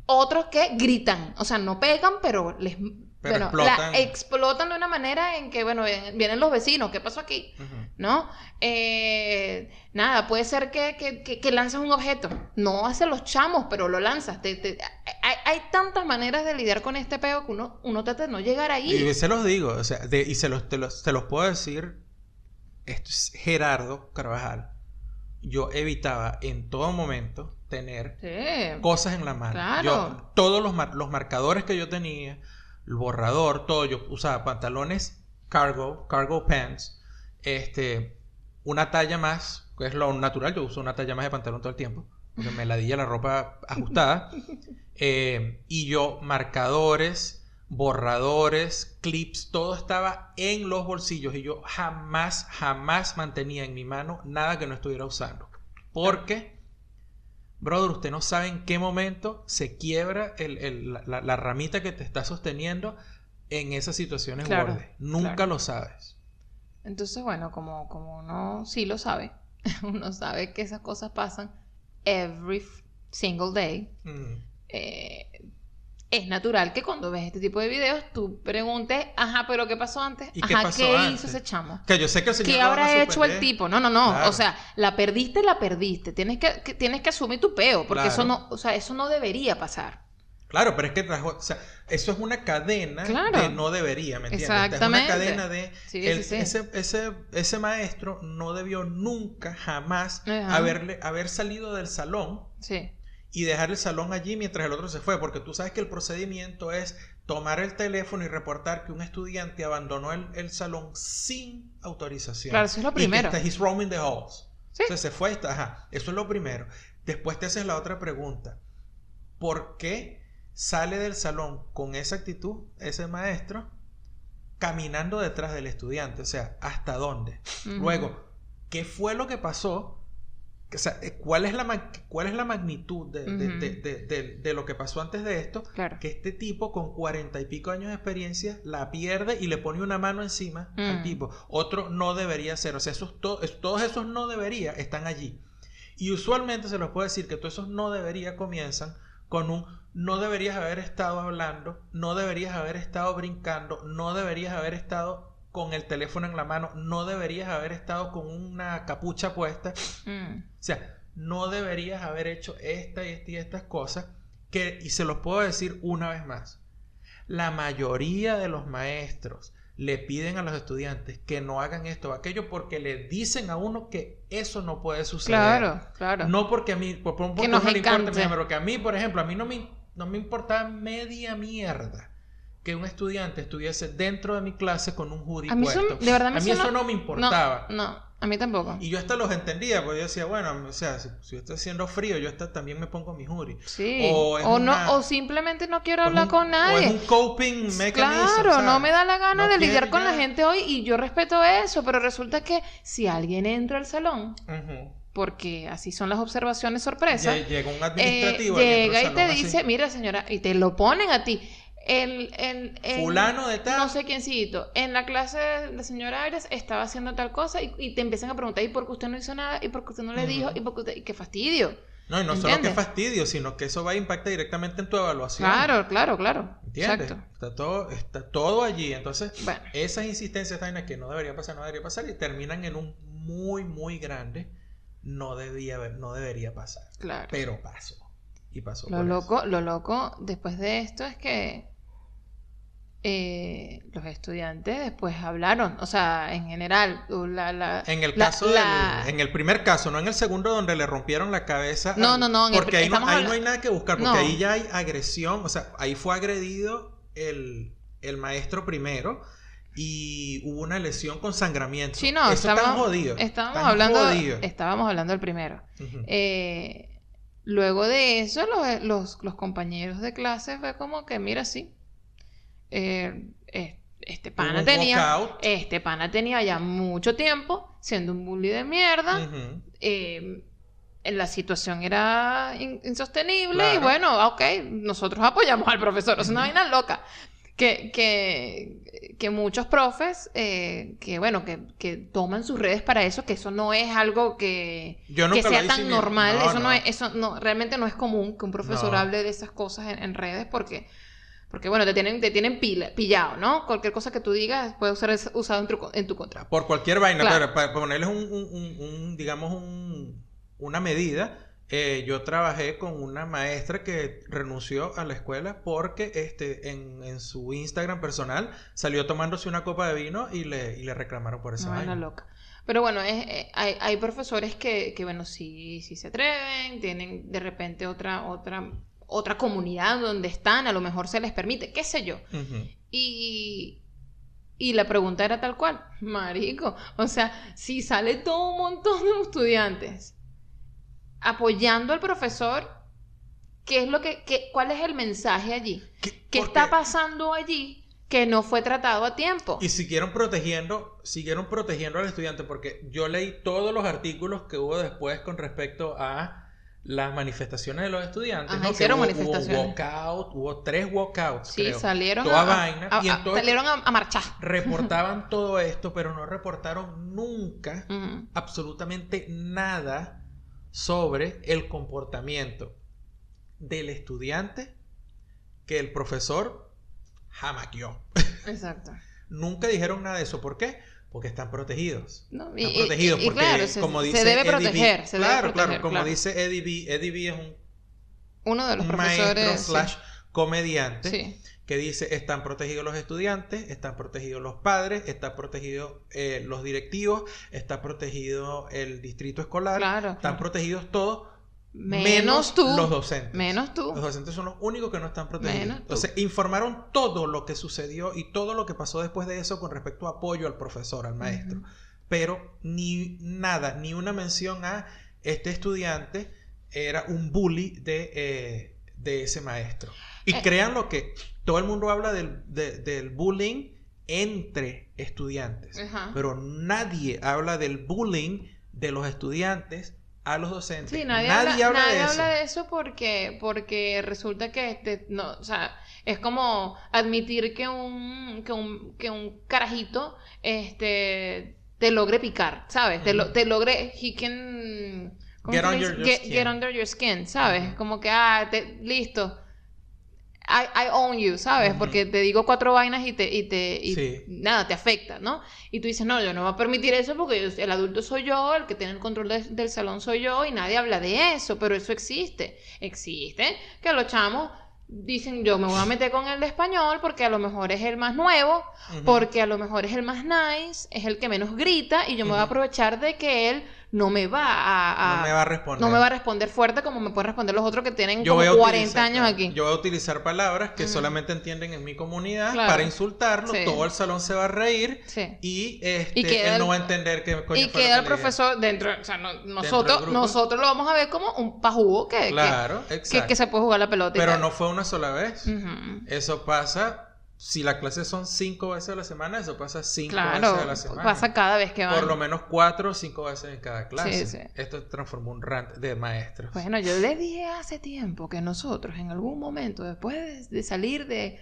Otros que gritan, o sea, no pegan, pero les explotan. explotan de una manera en que, bueno, vienen los vecinos, ¿qué pasó aquí? ¿No? Eh, nada, puede ser que, que, que, lanzas un objeto, no hace los chamos, pero lo lanzas. hay, tantas maneras de lidiar con este peo que uno, uno trata de no llegar ahí. Y se los digo, o sea, y se los, te los, te los puedo decir esto es Gerardo Carvajal, yo evitaba en todo momento tener cosas en la mano. Yo, todos los, los, marcadores que yo tenía, el borrador, todo, yo usaba pantalones cargo, cargo pants, este, una talla más, que es lo natural, yo uso una talla más de pantalón todo el tiempo, porque me la la ropa ajustada, eh, y yo marcadores, borradores, clips, todo estaba en los bolsillos y yo jamás, jamás mantenía en mi mano nada que no estuviera usando. Porque, brother, usted no sabe en qué momento se quiebra la, ramita que te está sosteniendo en esas situaciones claro, Nunca lo sabes. Entonces, bueno, como, como uno sí lo sabe, uno sabe que esas cosas pasan every single day es natural que cuando ves este tipo de videos tú preguntes, ajá, pero ¿qué pasó antes? ajá, ¿qué, hizo ese chamo? Que yo sé que el señor ¿Qué habrá hecho el tipo? No, no, no. O sea, la perdiste, la perdiste. Tienes que, tienes que asumir tu peo, porque eso no, o sea, eso no debería pasar. Claro, pero es que o sea, eso es una cadena de no debería, ¿me entiendes? Exactamente. Es una cadena de Ese, ese, ese, maestro no debió nunca, jamás haberle, haber salido del salón. Sí y dejar el salón allí mientras el otro se fue, porque tú sabes que el procedimiento es tomar el teléfono y reportar que un estudiante abandonó el, salón sin autorización. Claro, eso es lo primero. Y que he's roaming the halls. ¿Sí? se fue, está, ajá, eso es lo primero. Después te haces la otra pregunta. ¿Por qué sale del salón con esa actitud ese maestro caminando detrás del estudiante? O sea, ¿hasta dónde? Luego, ¿qué fue lo que pasó o sea, eh, ¿cuál es la, cuál es la magnitud de, lo que pasó antes de esto? Que este tipo con cuarenta y pico años de experiencia la pierde y le pone una mano encima al mm. tipo. Otro no debería ser. O sea, esos, todos esos no debería están allí. Y usualmente se los puede decir que todos esos no debería comienzan con un no deberías haber estado hablando, no deberías haber estado brincando, no deberías haber estado con el teléfono en la mano, no deberías haber estado con una capucha puesta. Mm. O sea, no deberías haber hecho esta y esta y estas cosas. Que, y se los puedo decir una vez más. La mayoría de los maestros le piden a los estudiantes que no hagan esto o aquello porque le dicen a uno que eso no puede suceder. Claro, claro. No porque a mí, por, que no le importa, pero que a mí, por ejemplo, a mí no me, no me importa media mierda que un estudiante estuviese dentro de mi clase con un hoodie a mí puesto. de verdad, a mí eso no, me importaba. No, a mí tampoco. Y yo hasta los entendía, porque yo decía, bueno, o sea, si, si está haciendo frío, yo hasta también me pongo mi hoodie. Sí. O, no, o simplemente no quiero hablar con nadie. O es un coping mechanism. Claro, no me da la gana de lidiar con la gente hoy y yo respeto eso, pero resulta que si alguien entra al salón, porque así son las observaciones sorpresas. Llega un administrativo. Eh, llega y te dice, mira señora, y te lo ponen a ti el, fulano de tal. no sé quiéncito en la clase de la señora Aires estaba haciendo tal cosa y, te empiezan a preguntar y por qué usted no hizo nada y por qué usted no le dijo y por qué usted... y qué fastidio. No y no solo qué fastidio sino que eso va a impactar directamente en tu evaluación. Claro claro claro. ¿Entiendes? Exacto. está todo está todo allí. Entonces esas insistencias también que no debería pasar no debería pasar y terminan en un muy muy grande no debía haber no debería pasar. Claro. Pero pasó. Y pasó. Lo eso. loco, lo loco después de esto es que eh, los estudiantes después hablaron, o sea, en general, la, la- En el caso la- del, en el primer caso, no en el segundo donde le rompieron la cabeza. No, al- no, no, en Porque ahí, no, ahí no hay nada que buscar, porque No. ahí ya hay agresión, o sea, ahí fue agredido el, el maestro primero y hubo una lesión con sangramiento. Sí, no, Eso estábamos, jodido. estábamos hablando, jodido. estábamos hablando del primero. Eh, luego de eso, los, los- los compañeros de clase fue como que, mira, sí, eh, este pana tenía, este pana tenía ya mucho tiempo siendo un bully de mierda. Eh, la situación era in- insostenible y bueno, ok, nosotros apoyamos al profesor, es una vaina loca. Que, que, que muchos profes, eh, que bueno, que, que toman sus redes para eso, que eso no es algo que, Yo que sea tan normal, no, eso no, no. es, eso no, realmente no es común que un profesor No. hable de esas cosas en, en redes porque, porque bueno, te tienen, te tienen pila- pillado, ¿no? Cualquier cosa que tú digas puede ser usado en tu, en tu contra. Por cualquier vaina, Claro. pero para ponerles un, un- un- un, digamos, un- una medida, eh, yo trabajé con una maestra que renunció a la escuela porque este, en, en su Instagram personal salió tomándose una copa de vino y le, y le reclamaron por esa Una vaina vaina. loca. Pero bueno, es, eh, hay, hay profesores que, que, bueno, sí, sí se atreven, tienen de repente otra, otra, otra comunidad donde están, a lo mejor se les permite, qué sé yo. Y, y la pregunta era tal cual, marico, o sea, si sale todo un montón de estudiantes apoyando al profesor, ¿qué es lo que, qué- cuál es el mensaje allí? ¿Qué- ¿Qué está pasando allí que no fue tratado a tiempo? Y siguieron protegiendo, siguieron protegiendo al estudiante, porque yo leí todos los artículos que hubo después con respecto a las manifestaciones de los estudiantes. Ajá, ¿no? Hicieron hubo, manifestaciones. Hubo walkout, hubo tres walkouts, Sí, creo. salieron Toda a, vaina, a- y entonces- salieron a, marchar. Reportaban todo esto, pero no reportaron nunca absolutamente nada sobre el comportamiento del estudiante que el profesor jamaqueó. Exacto. Nunca dijeron nada de eso. ¿Por qué? Porque están protegidos. No, Están y- protegidos. y- y porque, claro, se- como se dice debe Eddie B- proteger, se debe claro, proteger, claro. Como claro. dice Eddie B. Eddie B es un, Uno de los profesores. maestro sí. slash comediante Sí. que dice están protegidos los estudiantes, están protegidos los padres, están protegidos eh, los directivos, está protegido el distrito escolar, Claro, están protegidos todos, Menos tú. los docentes. Menos tú. Los docentes son los únicos que no están protegidos. Menos tú. Entonces, informaron todo lo que sucedió y todo lo que pasó después de eso con respecto a apoyo al profesor, al maestro. Pero ni nada, ni una mención a este estudiante era un bully de, eh, de ese maestro. Y Eh. crean lo que todo el mundo habla del, de- del bullying entre estudiantes. Pero nadie habla del bullying de los estudiantes a los docentes. Sí, nadie, Nadie habla, habla nadie de eso. habla de eso porque, porque resulta que este, no, o sea, es como admitir que un, que un, que un carajito este, te logre picar, ¿sabes? te, lo- te logre, he can, ¿cómo Get under your Get- skin. get under your skin, ¿sabes? Como que, ah, te- listo. I, I own you, ¿sabes? Porque te digo cuatro vainas y te, y te, y Sí. nada, te afecta, ¿no? Y tú dices, no, yo no voy a permitir eso porque el adulto soy yo, el que tiene el control de- del salón soy yo y nadie habla de eso, pero eso existe. Existe que los chamos dicen, yo me voy a meter con el de español porque a lo mejor es el más nuevo, porque a lo mejor es el más nice, es el que menos grita y yo me voy a aprovechar de que él no me va a... a- no me va a responder. no me va a responder fuerte como me pueden responder los otros que tienen Yo como voy a 40 utilizar, años aquí. Yo voy a utilizar palabras que Ujú. solamente entienden en mi comunidad Claro. para insultarlo. Sí. Todo el salón se va a reír Sí. y, este, Y queda él no va a entender qué coño Y queda que el profesor dentro, o sea, no- nosotros, nosotros lo vamos a ver como un pajugo que, que- que, que se puede jugar la pelota. y Pero tal. no fue una sola vez. Eso pasa, si las clases son cinco veces a la semana, eso pasa cinco Claro, veces a la semana. pasa cada vez que van. Por lo menos cuatro o cinco veces en cada clase. Sí, sí. Esto transformó un rant de maestros. Bueno, yo le dije hace tiempo que nosotros en algún momento, después de, salir de,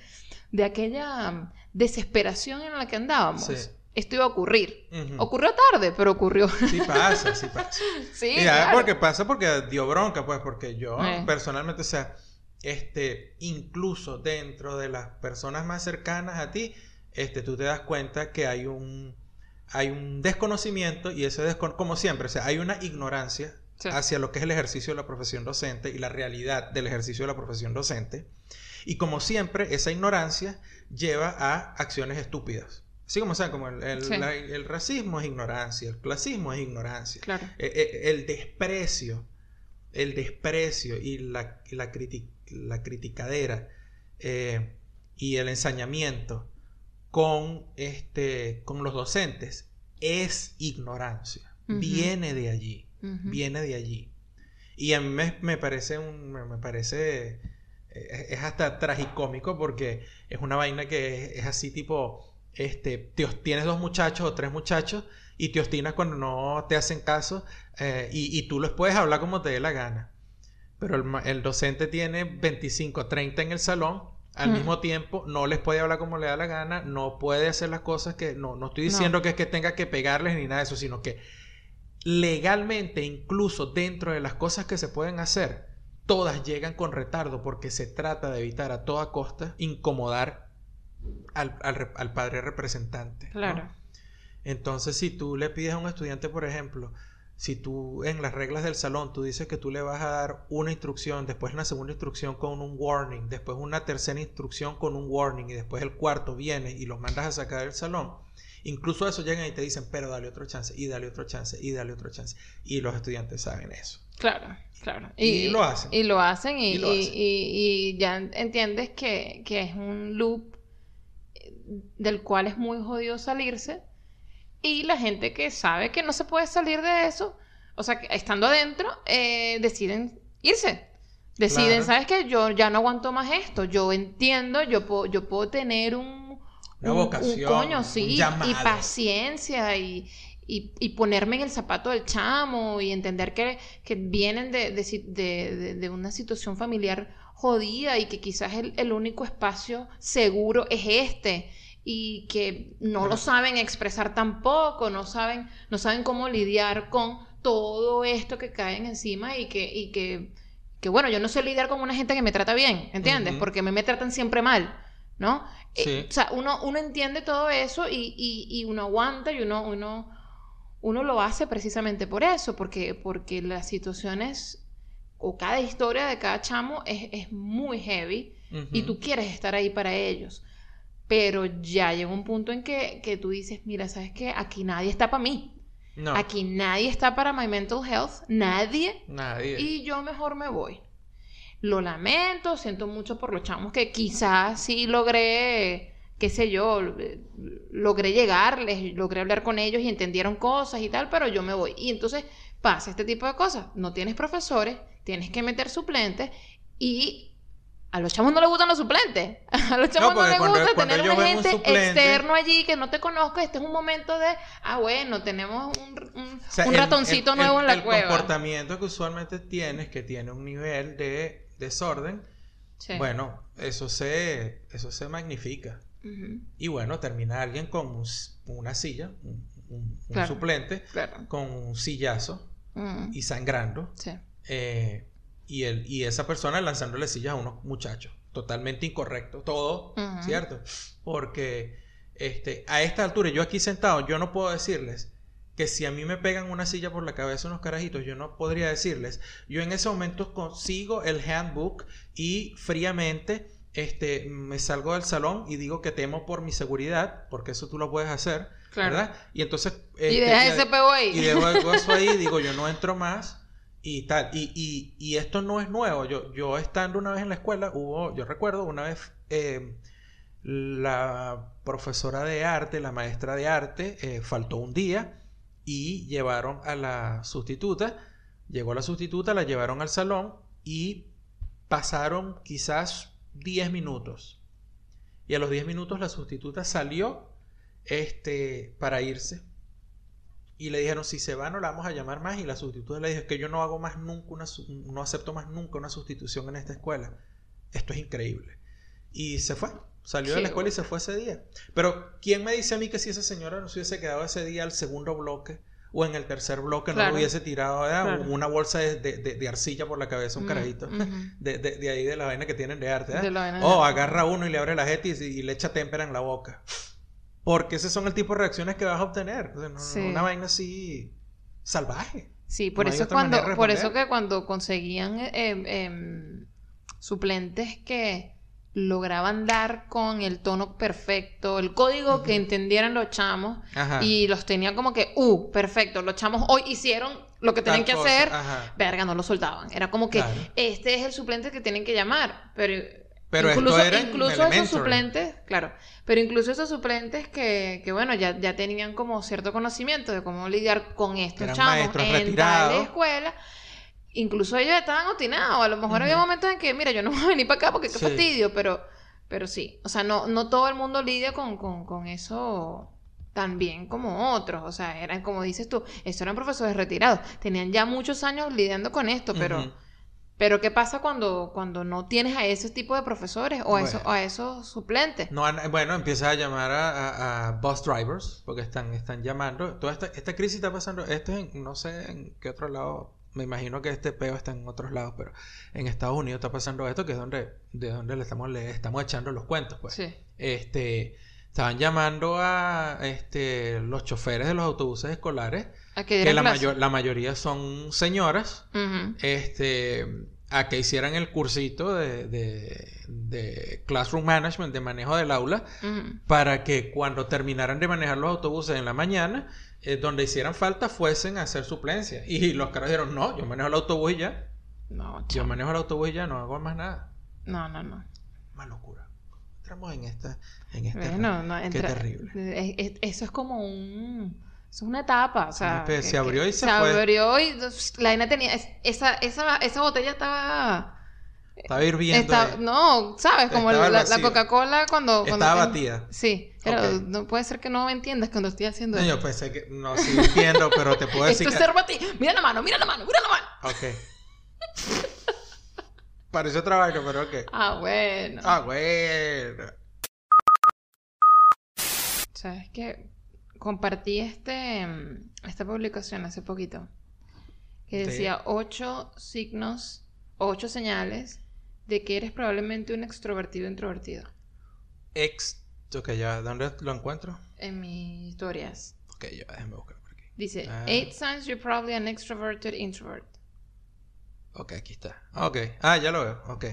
de aquella mm, desesperación en la que andábamos, Sí. esto iba a ocurrir. Ocurrió tarde, pero ocurrió. Sí pasa, sí pasa. sí, Y claro. porque pasa porque dio bronca, pues, porque yo Eh. personalmente, o sea, este, incluso dentro de las personas más cercanas a ti, este, tú te das cuenta que hay un, hay un desconocimiento y ese descon como siempre, o sea, hay una ignorancia hacia lo que es el ejercicio de la profesión docente y la realidad del ejercicio de la profesión docente. Y como siempre, esa ignorancia lleva a acciones estúpidas. Así como sea, como el, racismo es ignorancia, el clasismo es ignorancia, e, e, el, desprecio, el desprecio y la, la, la criticadera eh, y el ensañamiento con, este, con los docentes es ignorancia, viene de allí, viene de allí. Y a mí me, parece un, me, parece, eh, es hasta tragicómico porque es una vaina que es así tipo este, tienes dos muchachos o tres muchachos y te obstinas cuando no te hacen caso eh, y, tú les puedes hablar como te dé la gana. Pero el, docente tiene 25, 30 en el salón, al mismo tiempo no les puede hablar como le da la gana, no puede hacer las cosas que, no, no estoy diciendo que es que tenga que pegarles ni nada de eso, sino que legalmente, incluso dentro de las cosas que se pueden hacer, todas llegan con retardo porque se trata de evitar a toda costa incomodar al, padre representante. Claro. Entonces, si tú le pides a un estudiante, por ejemplo, si tú en las reglas del salón tú dices que tú le vas a dar una instrucción, después una segunda instrucción con un warning, después una tercera instrucción con un warning y después el cuarto viene y los mandas a sacar del salón, incluso eso llegan y te dicen, pero dale otro chance y dale otro chance y dale otro chance. Y los estudiantes saben eso. Claro, claro. Y, lo hacen. Y lo hacen y, y ya entiendes que, que es un loop del cual es muy jodido salirse, y la gente que sabe que no se puede salir de eso, o sea, que estando adentro, eh, deciden irse. Deciden, ¿sabes qué? Yo ya no aguanto más esto, yo entiendo, yo puedo, yo puedo tener un, un, coño, sí, y paciencia y, y, ponerme en el zapato del chamo y entender que, que vienen de, de, de, una situación familiar jodida y que quizás el, el único espacio seguro es este y que no lo saben expresar tampoco, no saben, no saben cómo lidiar con todo esto que caen encima y que, y que, que bueno, yo no sé lidiar con una gente que me trata bien, ¿entiendes? Porque a mí me tratan siempre mal, ¿no? Eh, o sea, uno, uno entiende todo eso y, y, y, uno aguanta y uno, uno, uno lo hace precisamente por eso, porque, porque las situaciones o cada historia de cada chamo es, es muy heavy y tú quieres estar ahí para ellos. Pero ya llega un punto en que, que tú dices, mira, ¿sabes qué? Aquí nadie está para mí. No. Aquí nadie está para my mental health. Nadie. Nadie. Y yo mejor me voy. Lo lamento, siento mucho por los chamos que quizás sí logré, qué sé yo, logré llegarles, logré hablar con ellos y entendieron cosas y tal, pero yo me voy. Y entonces pasa este tipo de cosas. No tienes profesores, tienes que meter suplentes y a los chamos no les gustan los suplentes. A los chamos no, les gusta tener un agente externo allí que no te conozca. Este es un momento de, ah, bueno, tenemos un, ratoncito nuevo en la cueva. El comportamiento que usualmente tienes, que tiene un nivel de desorden, bueno, eso se, eso se magnifica. Y bueno, termina alguien con una silla, un, suplente, con un sillazo y sangrando. Sí. Eh, y, el, y esa persona lanzándole sillas a unos muchachos. Totalmente incorrecto, todo, ¿cierto? Porque este, a esta altura, yo aquí sentado, yo no puedo decirles que si a mí me pegan una silla por la cabeza unos carajitos, yo no podría decirles. Yo en ese momento consigo el handbook y fríamente este, me salgo del salón y digo que temo por mi seguridad, porque eso tú lo puedes hacer, ¿verdad? Y entonces... y este, deja ese pego ahí. Y dejo eso ahí, digo, yo no entro más y tal. Y, y, esto no es nuevo. Yo, yo estando una vez en la escuela, hubo, yo recuerdo una vez eh, la profesora de arte, la maestra de arte, eh, faltó un día y llevaron a la sustituta. Llegó la sustituta, la llevaron al salón y pasaron quizás 10 minutos. Y a los 10 minutos la sustituta salió este, para irse y le dijeron, si se va, no la vamos a llamar más. Y la sustituta le dijo, que yo no hago más nunca, una, no acepto más nunca una sustitución en esta escuela. Esto es increíble. Y se fue. Salió de la escuela y se fue ese día. Pero, ¿quién me dice a mí que si esa señora no se hubiese quedado ese día al segundo bloque o en el tercer bloque no hubiese tirado una bolsa de, arcilla por la cabeza, un carajito, de, ahí de la vaina que tienen de arte? o agarra uno y le abre la jeta y, le echa témpera en la boca. Porque ese son el tipo de reacciones que vas a obtener. una vaina así salvaje. Sí, por No eso cuando, por eso que cuando conseguían eh, em, em, suplentes que lograban dar con el tono perfecto, el código que entendieran los chamos Ajá. y los tenían como que, uh, perfecto, los chamos hoy hicieron lo que tenían Tal que cosa, hacer, ajá. verga, no lo soltaban. Era como que Claro. este es el suplente que tienen que llamar, pero Pero esto incluso, era en incluso esos suplentes, claro, pero incluso esos suplentes que, que bueno, ya, ya tenían como cierto conocimiento de cómo lidiar con estos Eran chamos en tal retirados. escuela. Incluso ellos estaban obstinados. A lo mejor había Ujú. momentos en que, mira, yo no voy a venir para acá porque qué Sí. fastidio, pero, pero sí. O sea, no, no todo el mundo lidia con, con, con eso tan bien como otros. O sea, eran, como dices tú, estos eran profesores retirados. Tenían ya muchos años lidiando con esto, pero... Pero ¿qué pasa cuando, cuando no tienes a ese tipo de profesores o a, esos, a esos suplentes? No, bueno, empiezas a llamar a, a- a bus drivers porque están, están llamando. Toda esta, esta crisis está pasando. Esto es en, no sé en qué otro lado. Me imagino que este peo está en otros lados, pero en Estados Unidos está pasando esto, que es donde, de donde le estamos, le estamos echando los cuentos, pues. Sí. Este, estaban llamando a este, los choferes de los autobuses escolares, A que la, clase. mayo- la mayoría son señoras, este, a que hicieran el cursito de, de, de Classroom Management, de manejo del aula, para que cuando terminaran de manejar los autobuses en la mañana, eh, donde hicieran falta, fuesen a hacer suplencia. Y los caras dijeron, no, yo manejo el autobús y ya. No, Yo manejo el autobús y ya, no hago más nada. no, no, no. Más locura. Entramos en esta... En este Bueno, no, Qué terrible. es- es- eso es como un... Eso es una etapa, o sea... se que abrió y se se fue. abrió y la vaina tenía... es- esa, esa, esa botella estaba... Estaba hirviendo. no, ¿sabes? Como la, la. Coca-Cola cuando... cuando Estaba batida. Sí, pero no puede ser que no me entiendas cuando estoy haciendo No, esto. yo pensé que... No, sí entiendo, pero te puedo decir Esto es que... ser bati- Mira la mano, mira la mano, mira la mano. Ok. Pareció otra vaina, pero ok. Ah, bueno. Ah, bueno. ¿Sabes qué? Compartí este, mm, esta publicación hace poquito. Que De- decía ocho signos, ocho señales de que eres probablemente un extrovertido introvertido. Ex... Ok, ya. ¿Dónde lo encuentro? En mis historias. Ok, ya. Déjame buscar por aquí. Dice, Ah. eight signs you're probably an extroverted introvert. Ok, aquí está. Ok. Ah, ya lo veo. Ok.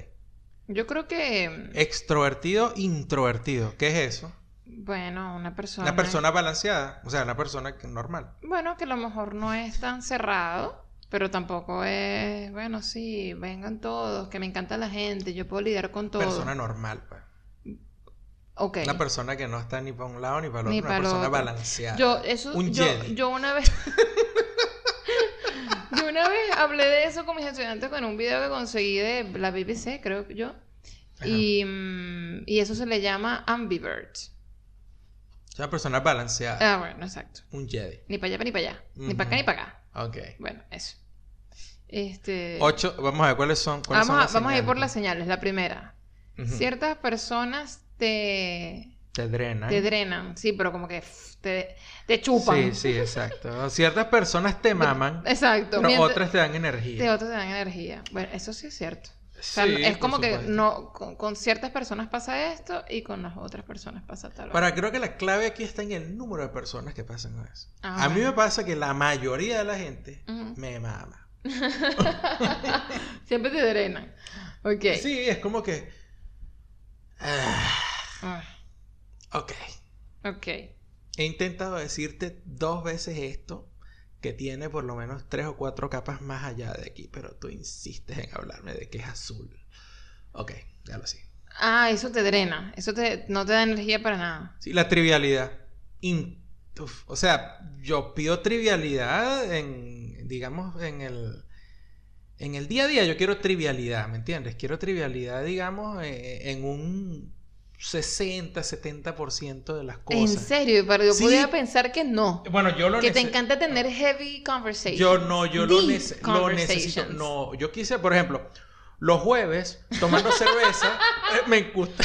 Yo creo que, mm, Extrovertido, introvertido. ¿Qué es eso? Bueno, una persona... Una persona balanceada. O sea, una persona normal. Bueno, que a lo mejor no es tan cerrado, pero tampoco es, bueno, sí, vengan todos, que me encanta la gente, yo puedo lidiar con todo. Persona normal, pues. Ok. Una persona que no está ni para un lado ni para el otro. Ni una para persona otro. balanceada. Yo, eso, Un yo, Jedi. yo una vez. yo una vez hablé de eso con mis estudiantes con un video que conseguí de la BBC, creo que yo. Ajá. Y, mm, y eso se le llama ambivert. Una persona balanceada. Ah, bueno, exacto. Un Jedi. Ni para allá, ni para allá. Ni para acá, ni para acá. Ok. Bueno, eso. Este. Ocho. Vamos a ver cuáles son. cuáles Vamos, son a, vamos a ir por las señales. La primera. Ciertas personas te, Te drenan. te drenan. Sí, pero como que te, te chupan. Sí, sí, exacto. Ciertas personas te maman, Exacto. pero mientras- otras te dan De energía. otros te dan energía. Bueno, eso sí es cierto. O sea, Sí, es como que no con, con ciertas personas pasa esto y con las otras personas pasa tal Para, creo que la clave aquí está en el número de personas que pasan con eso. Ah, a mí me pasa que la mayoría de la gente me mama. Siempre te drenan. Ok. Sí, es como que. ah, Ah, ok. ok. He intentado decirte dos veces esto, que tiene por lo menos tres o cuatro capas más allá de aquí, pero tú insistes en hablarme de que es azul. Ok, ya lo sé. Ah, eso te drena. Eso te, no te da energía para nada. Sí, la trivialidad. In- uf, o sea, yo pido trivialidad en, digamos, en el, en el día a día. Yo quiero trivialidad, ¿me entiendes? Quiero trivialidad, digamos, eh, en un 60, 70% de las En cosas. serio, pero yo Sí. podía pensar que no. Bueno, yo lo Que te encanta tener heavy conversations. Yo no, yo lo, nece- lo necesito. No, yo quise, por ejemplo, los jueves, tomando cerveza, eh, me gusta.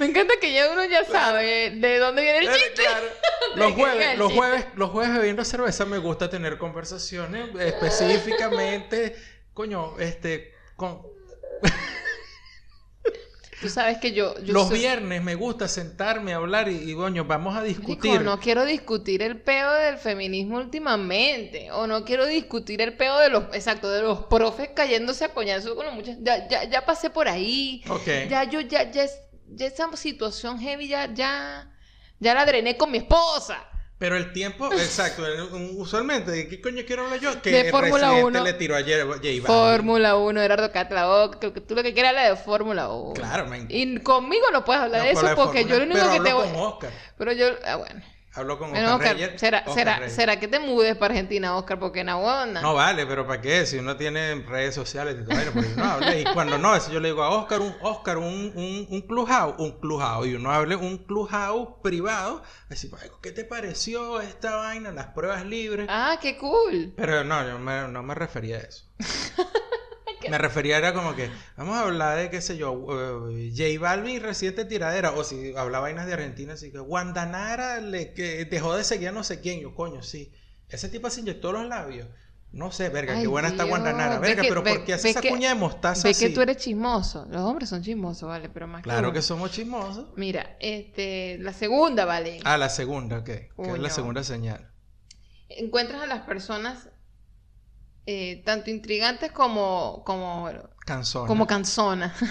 Me encanta que ya uno ya sabe de dónde viene el chiste. claro. Los jueves, los jueves, los jueves bebiendo cerveza me gusta tener conversaciones específicamente, coño, este, con... Tú sabes que yo... yo Los soy- viernes me gusta sentarme a hablar y, y, vamos a discutir. no quiero discutir el peo del feminismo últimamente. O no quiero discutir el peo de los, exacto, de los profes cayéndose a coñazo con los muchachos. Ya, ya, ya pasé por ahí. Ok. Ya yo, ya, ya, ya esa situación heavy ya, ya, ya la drené con mi esposa. Pero el tiempo, exacto, usualmente, ¿de qué coño quiero hablar yo? Que De el Fórmula Residente 1. le tiró ayer a J Balvin. Fórmula 1, Gerardo Catlao, que que tú lo que quieras hablar de Fórmula 1. Claro, encanta. Y conmigo no puedes hablar No de eso hablar de porque yo lo único que pero te hablo voy... con Oscar. Pero yo, ah, bueno. Hablo con Bueno, Oscar, Reyes. ¿será, Oscar será, Reyes. ¿será que te mudes para Argentina, Oscar? Porque en Aguana. No vale, pero ¿para qué? Si uno tiene redes sociales y todo porque habla. Y cuando no, eso yo le digo a Oscar, un Oscar, un, un, un clubhouse, un clubhouse. Y uno hable un clubhouse privado. Así, "Ay, ¿qué te pareció esta vaina? Las pruebas libres. Ah, qué cool. Pero no, yo me- no me refería a eso. me refería era como que, vamos a hablar de, qué sé yo, eh, J Balvin reciente tiradera, o si habla vainas de Argentina, así que Guandanara le que dejó de seguir a no sé quién, yo, coño, sí. Ese tipo se inyectó los labios. No sé, verga, Ay, qué buena está. Guandanara. Ve Verga, que- pero ve- ¿por qué hace esa que- cuña de mostaza Ve así? que tú eres chismoso. Los hombres son chismosos, vale, pero más Claro que que somos chismosos. Mira, este, la segunda, vale. Ah, la segunda, ok. Que es la segunda señal. Encuentras a las personas eh, tanto intrigantes como, como, Canzona. como canzonas.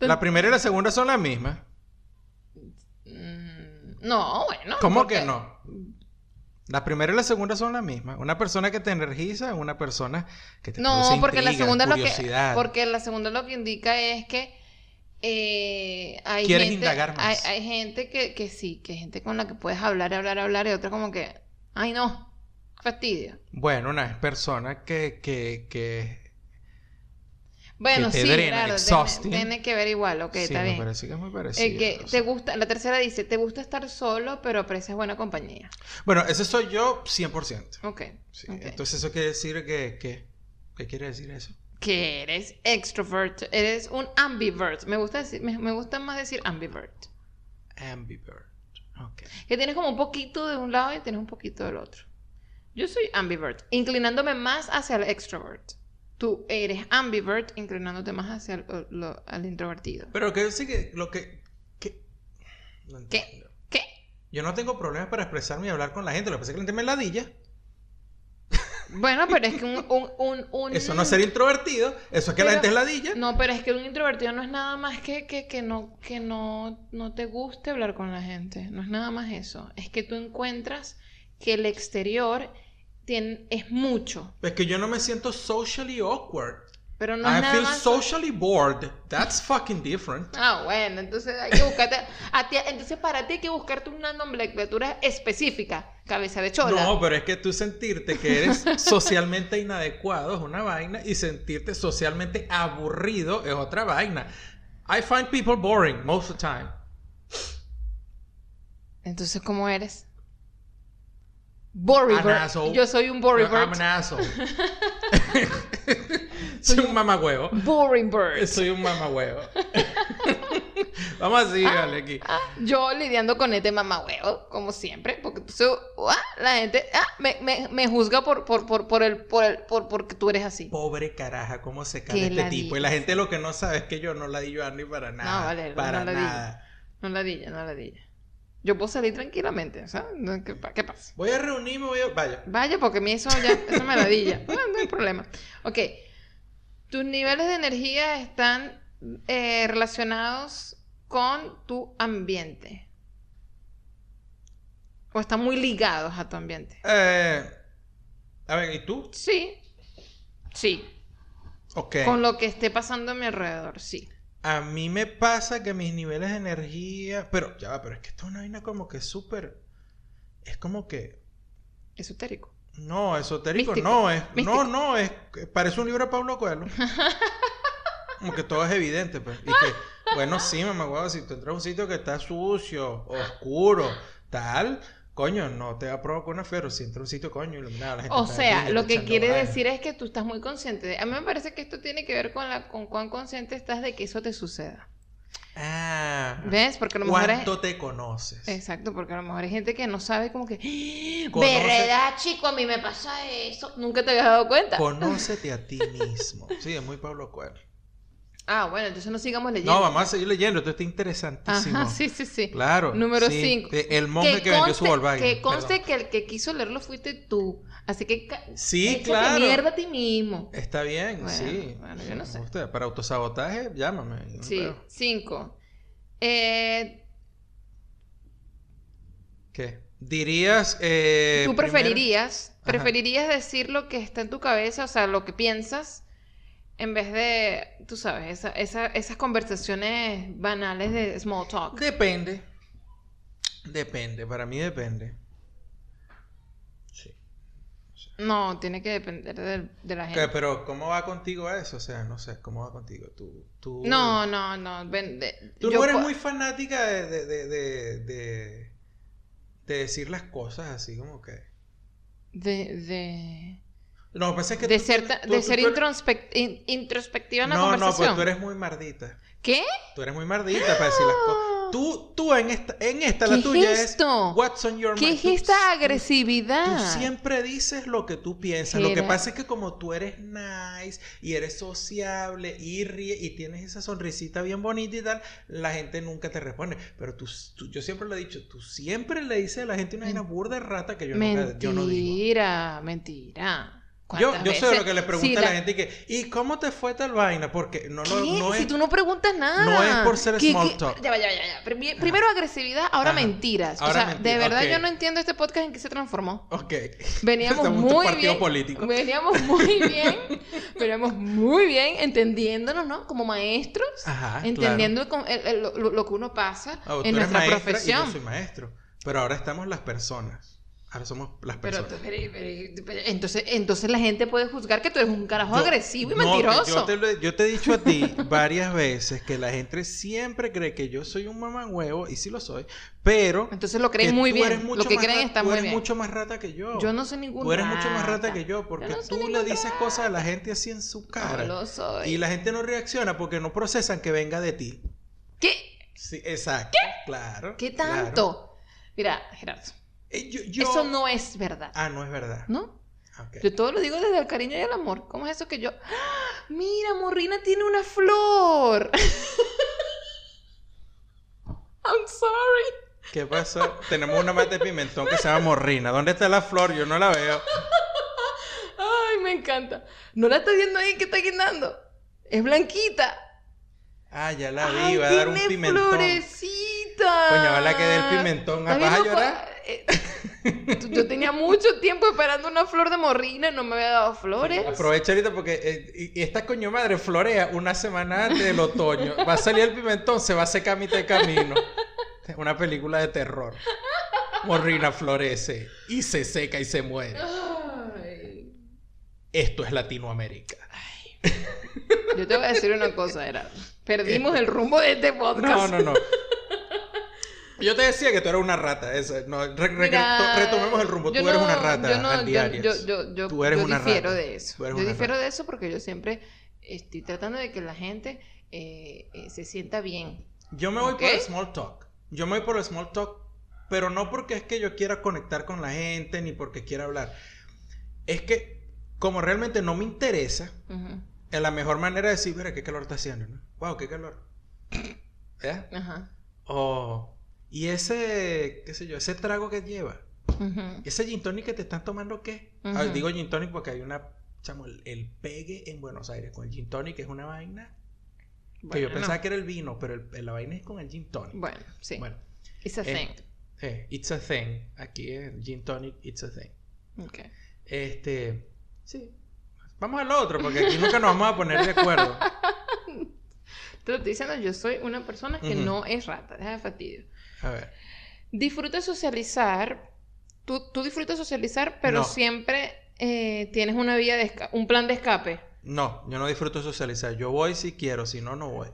La primera y la segunda son las mismas. Mm, no, bueno. ¿Cómo porque- que no? La primera y la segunda son las mismas. Una persona que te energiza, una persona que te No, produce porque la segunda lo que curiosidad. porque la segunda lo que indica es que eh, hay Quieres gente, indagar más. Hay, hay gente que, que sí, que hay gente con la que puedes hablar, hablar, hablar y otra como que, ay no, fastidio. Bueno, una persona que, que, que... Bueno, te sí, drena, claro, tiene, tiene que ver igual, ok, sí, está me bien. parece que es muy parecido. El que te gusta, la tercera dice, te gusta estar solo, pero aprecias buena compañía. Bueno, ese soy yo 100%. Ok. Sí, ok. Entonces eso quiere decir que, que... ¿Qué quiere decir eso? Que eres extrovert, eres un ambivert. Me gusta decir, me, me gusta más decir ambivert. Ambivert. Ok. Que tienes como un poquito de un lado y tienes un poquito del otro. Yo soy ambivert, inclinándome más hacia el extrovert. Tú eres ambivert, inclinándote más hacia el, lo- al introvertido. Pero que decir que lo que... que... No ¿Qué? ¿Qué? Yo no tengo problemas para expresarme y hablar con la gente. Lo que pasa es que la gente me ladilla. Bueno, pero es que un... un, un, un- Eso no es ser introvertido. Eso es que la gente es ladilla. No, pero es que un introvertido no es nada más que, que, que, no, que no, no te guste hablar con la gente. No es nada más eso. Es que tú encuentras que el exterior tiene, es mucho. Es que yo no me siento socially awkward. Pero no es I nada feel más... socially bored. That's fucking different. Ah, bueno, entonces hay que buscarte... a ti- entonces para ti hay que buscarte una nomenclatura específica. Cabeza de chola. No, pero es que tú sentirte que eres socialmente inadecuado es una vaina y sentirte socialmente aburrido es otra vaina. I find people boring most of the time. Entonces, ¿cómo eres? Asshole. Yo soy un asshole. Soy un mamagüevo. Boring bird. Soy un mamagüevo. Vamos así, dale aquí. Ah, yo lidiando con este mamahuevo, como siempre, porque entonces, ah, la gente ah, me, me, me juzga por, por, por, por el, por el, por, porque tú eres así. Pobre caraja, cómo se cae Qué este tipo. Y la gente lo que no sabe es que yo no la di yo a Andy para nada. No, vale, no para la di. nada. No ladilla, no ladilla. Yo puedo salir tranquilamente, ¿sabes? No, ¿Qué, pa- qué pasa? Voy a reunirme, voy a... Vaya. Vaya, porque a mí eso ya, eso me ladilla. No, no hay problema. Ok. Tus niveles de energía están eh, relacionados con tu ambiente. O están muy ligados a tu ambiente. Eh, a ver, ¿y tú? Sí. Sí. Ok. Con lo que esté pasando a mi alrededor, sí. A mí me pasa que mis niveles de energía... Pero, ya va, pero es que esto es una vaina como que súper... Es como que... Esotérico. No, esotérico Místico. no, es... Místico. No, no, es... Parece un libro de Pablo Coelho. Como que todo es evidente, pues. Y que, bueno, sí, mamá, huevo, si tú entras a un sitio que está sucio, oscuro, tal, coño, no te va a provocar una pero si entras a un sitio, coño, iluminado, la gente O sea, lo que quiere decir es que tú estás muy consciente. de- A mí me parece que esto tiene que ver con, la, con cuán consciente estás de que eso te suceda. Ah. ¿Ves? Porque a lo mejor es... ¿Cuánto te conoces? Exacto, porque a lo mejor hay gente que no sabe como que... ¡Ah! ¿Verdad, chico? A mí me pasa eso. Nunca te habías dado cuenta. Conócete a ti mismo. Sí, es muy Pablo Coelho. Ah, bueno, entonces no sigamos leyendo. No, vamos a seguir leyendo, esto está interesantísimo. Ajá, sí, sí, sí. Claro. Número sí. 5. Eh, El monje que, vendió su Volkswagen. Que conste Perdón. que el que quiso leerlo fuiste tú. Así que. Sí, claro. mierda a ti mismo. Está bien, Bueno, sí. bueno, yo no sé. Usted, para autosabotaje, llámame. no Sí, creo. 5. Eh, ¿Qué? Dirías. Eh, ¿Tú preferirías, preferirías decir lo que está en tu cabeza, o sea, lo que piensas, en vez de, tú sabes, esa, esa- esas conversaciones banales de small talk? Depende. Depende, para mí depende. Sí. No, tiene que depender de, de la gente. pero ¿cómo va contigo eso? O sea, no sé, ¿cómo va contigo? Tú, tú, No, no, no. ven, de- Tú yo no eres muy fanática de, de- de decir las cosas así como que... De, de, No, pasa es que de tú ser, tú- de tú- in- introspectiva en la No, no, conversación. pues tú eres muy mardita. ¿Qué? Tú eres muy mardita para decir las cosas. Tú, tú en esta, en esta la ¿Qué tuya es es esto? What's on your ¿Qué mind. es Tú- esta agresividad? Tú siempre dices lo que tú piensas. Lo que pasa es que como tú eres nice y eres sociable y ríe y tienes esa sonrisita bien bonita y tal, la gente nunca te responde. Pero tú, tú- yo siempre lo he dicho, tú siempre le dices a la gente una vaina burda de rata que yo, nunca, yo no digo. Mentira, mentira. Yo, ¿Cuántas yo sé lo que le pregunta Sí, a la la- gente y que, ¿y cómo te fue tal vaina? Porque no, lo- no si es... tú no preguntas nada. no es por ser ¿Qué- small qué? talk. Ya ya ya. Primi- Primero agresividad, ahora Ajá. mentiras. Ahora o sea, mentira, de verdad yo no entiendo este podcast en qué se transformó. Ok. Veníamos muy partido bien. político. Veníamos muy bien. veníamos muy bien entendiéndonos, ¿no? Como maestros. Ajá, entendiendo el- el- lo, lo que uno pasa tú en nuestra profesión. Y yo soy maestro. Pero ahora estamos las personas. Ahora somos las personas. pero- pero- pero- entonces, entonces la gente puede juzgar que tú eres un carajo Yo- agresivo y no, mentiroso. Yo te, lo he- yo te he dicho a ti varias veces que la gente siempre cree que yo soy un mamagüevo, y sí lo soy, pero. Entonces lo creen muy bien. Lo que creen está tú eres mucho más rata que yo. Yo no soy ningún Tú eres mucho más rata que yo, porque Yo no soy tú le dices rata. cosas a la gente así en su cara. No lo soy. Y la gente no reacciona porque no procesan que venga de ti. ¿Qué? Sí, exacto. Claro. ¿Qué claro. tanto? Mira, Gerardo, Eh, yo- yo- eso no es verdad. Ah, no es verdad. ¿No? Yo todo lo digo desde el cariño y el amor. ¿Cómo es eso que yo... ¡Ah! Mira, Morrina tiene una flor. I'm sorry. ¿Qué pasó? Tenemos una mata de pimentón que se llama morrina. ¿Dónde está la flor? Yo no la veo. Ay, me encanta. ¿No la estás viendo ahí que está guindando? Es blanquita. Ah, ya la vi. Ay, Va a dar un pimentón. florecita. Coño, ojalá que dé el pimentón. ¿Estás ¿Vas a llorar? Eh, Yo tenía mucho tiempo esperando una flor de morrina no me había dado flores. Aprovecha ahorita porque eh, y, esta coño madre florea una semana antes del otoño. Va a salir el pimentón, se va a secar a mitad de camino. Es una película de terror. Morrina florece y se seca y se muere. Ay. Esto es Latinoamérica. Yo te voy a decir una cosa, era. Perdimos el rumbo de este podcast. No, no, no. Yo te decía que tú eras una rata. eso, no, re- Mira, retomemos el rumbo. Tú eres una rata. Yo, no, yo, Tú eres yo una difiero rata. de eso. Yo difiero rata. de eso porque yo siempre estoy tratando de que la gente eh, eh, se sienta bien. Yo me voy por el small talk. Yo me voy por el small talk, pero no porque es que yo quiera conectar con la gente ni porque quiera hablar. Es que, como realmente no me interesa, Ujú. es la mejor manera de decir, mira, qué calor está haciendo, ¿no? Wow, qué calor. ¿Eh? Ajá. O, y ese, qué sé yo, ese trago que lleva, ese gin tonic que te están tomando, ¿qué? Ah, digo gin tonic porque hay una, chamo, el, el pegue en Buenos Aires con el gin tonic es una vaina que yo pensaba que era el vino, pero el- la vaina es con el gin tonic. Bueno, sí. Bueno, It's a eh, thing. eh, it's a thing. Aquí es gin tonic, it's a thing. Ok. Este, sí. Vamos al otro, porque aquí nunca nos vamos a poner de acuerdo. Te lo estoy diciendo, yo soy una persona que no es rata, deja de fastidio. A ver. Disfruta socializar. Tú, tú disfrutas socializar, pero No. siempre eh, tienes una vía de un plan de escape. No, yo no disfruto socializar. Yo voy si quiero, si no, no voy.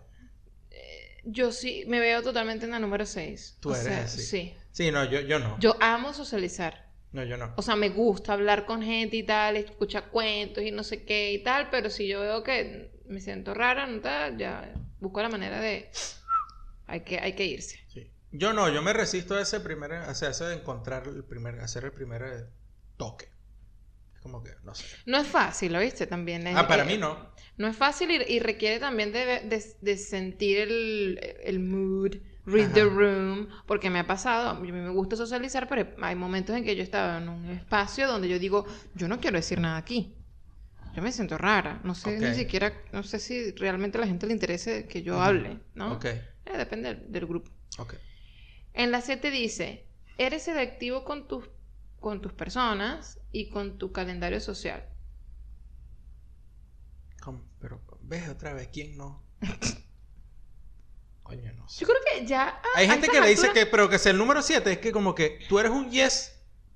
Yo sí me veo totalmente en la número 6. Tú eres así. Sí. Sí, no, yo, yo no. Yo amo socializar. No, yo no. O sea, me gusta hablar con gente y tal, escuchar cuentos y no sé qué y tal, pero si yo veo que me siento rara, no tal, ya busco la manera de... Hay que, hay que irse. Yo no, yo me resisto a ese primer, o sea, a ese de encontrar el primer, hacer el primer eh, toque. como que, no sé. No es fácil, ¿oíste? También es, Ah, para eh, mí no. No es fácil y, y requiere también de, de- de sentir el, el mood, read the Ajá. room, porque me ha pasado, a mí me gusta socializar, pero hay momentos en que yo estaba en un espacio donde yo digo, yo no quiero decir nada aquí. Yo me siento rara, no sé ni Ok. siquiera, no sé si realmente a la gente le interese que yo hable, ¿no? Ok, Eh, depende del, del grupo. ok. En la 7 dice, eres selectivo con tus, con tus personas y con tu calendario social. ¿Cómo? Pero, ¿ves otra vez? ¿Quién no? Coño, no sé. Yo creo que ya... a- Hay a gente estas que le dice alturas- que, pero que sea el número 7, es que como que tú eres un yes,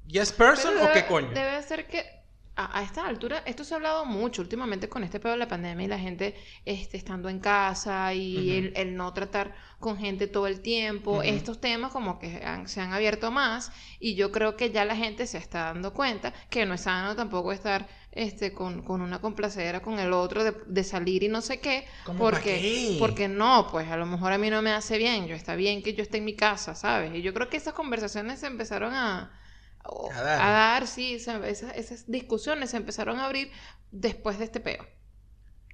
yes person Pero o qué coño. Debe ser que a, a esta altura, esto se ha hablado mucho últimamente con este pedo de la pandemia y la gente este, estando en casa y el, el no tratar con gente todo el tiempo. Estos temas como que han- se han abierto más y yo creo que ya la gente se está dando cuenta que no es sano tampoco estar este, con, con una complacera con el otro de, de salir y no sé qué. ¿Cómo Porque, qué? porque no, pues a lo mejor a mí no me hace bien. Yo está bien que yo esté en mi casa, ¿sabes? Y yo creo que esas conversaciones se empezaron a, o- A dar. a dar, sí, esas, esas discusiones se empezaron a abrir después de este peo.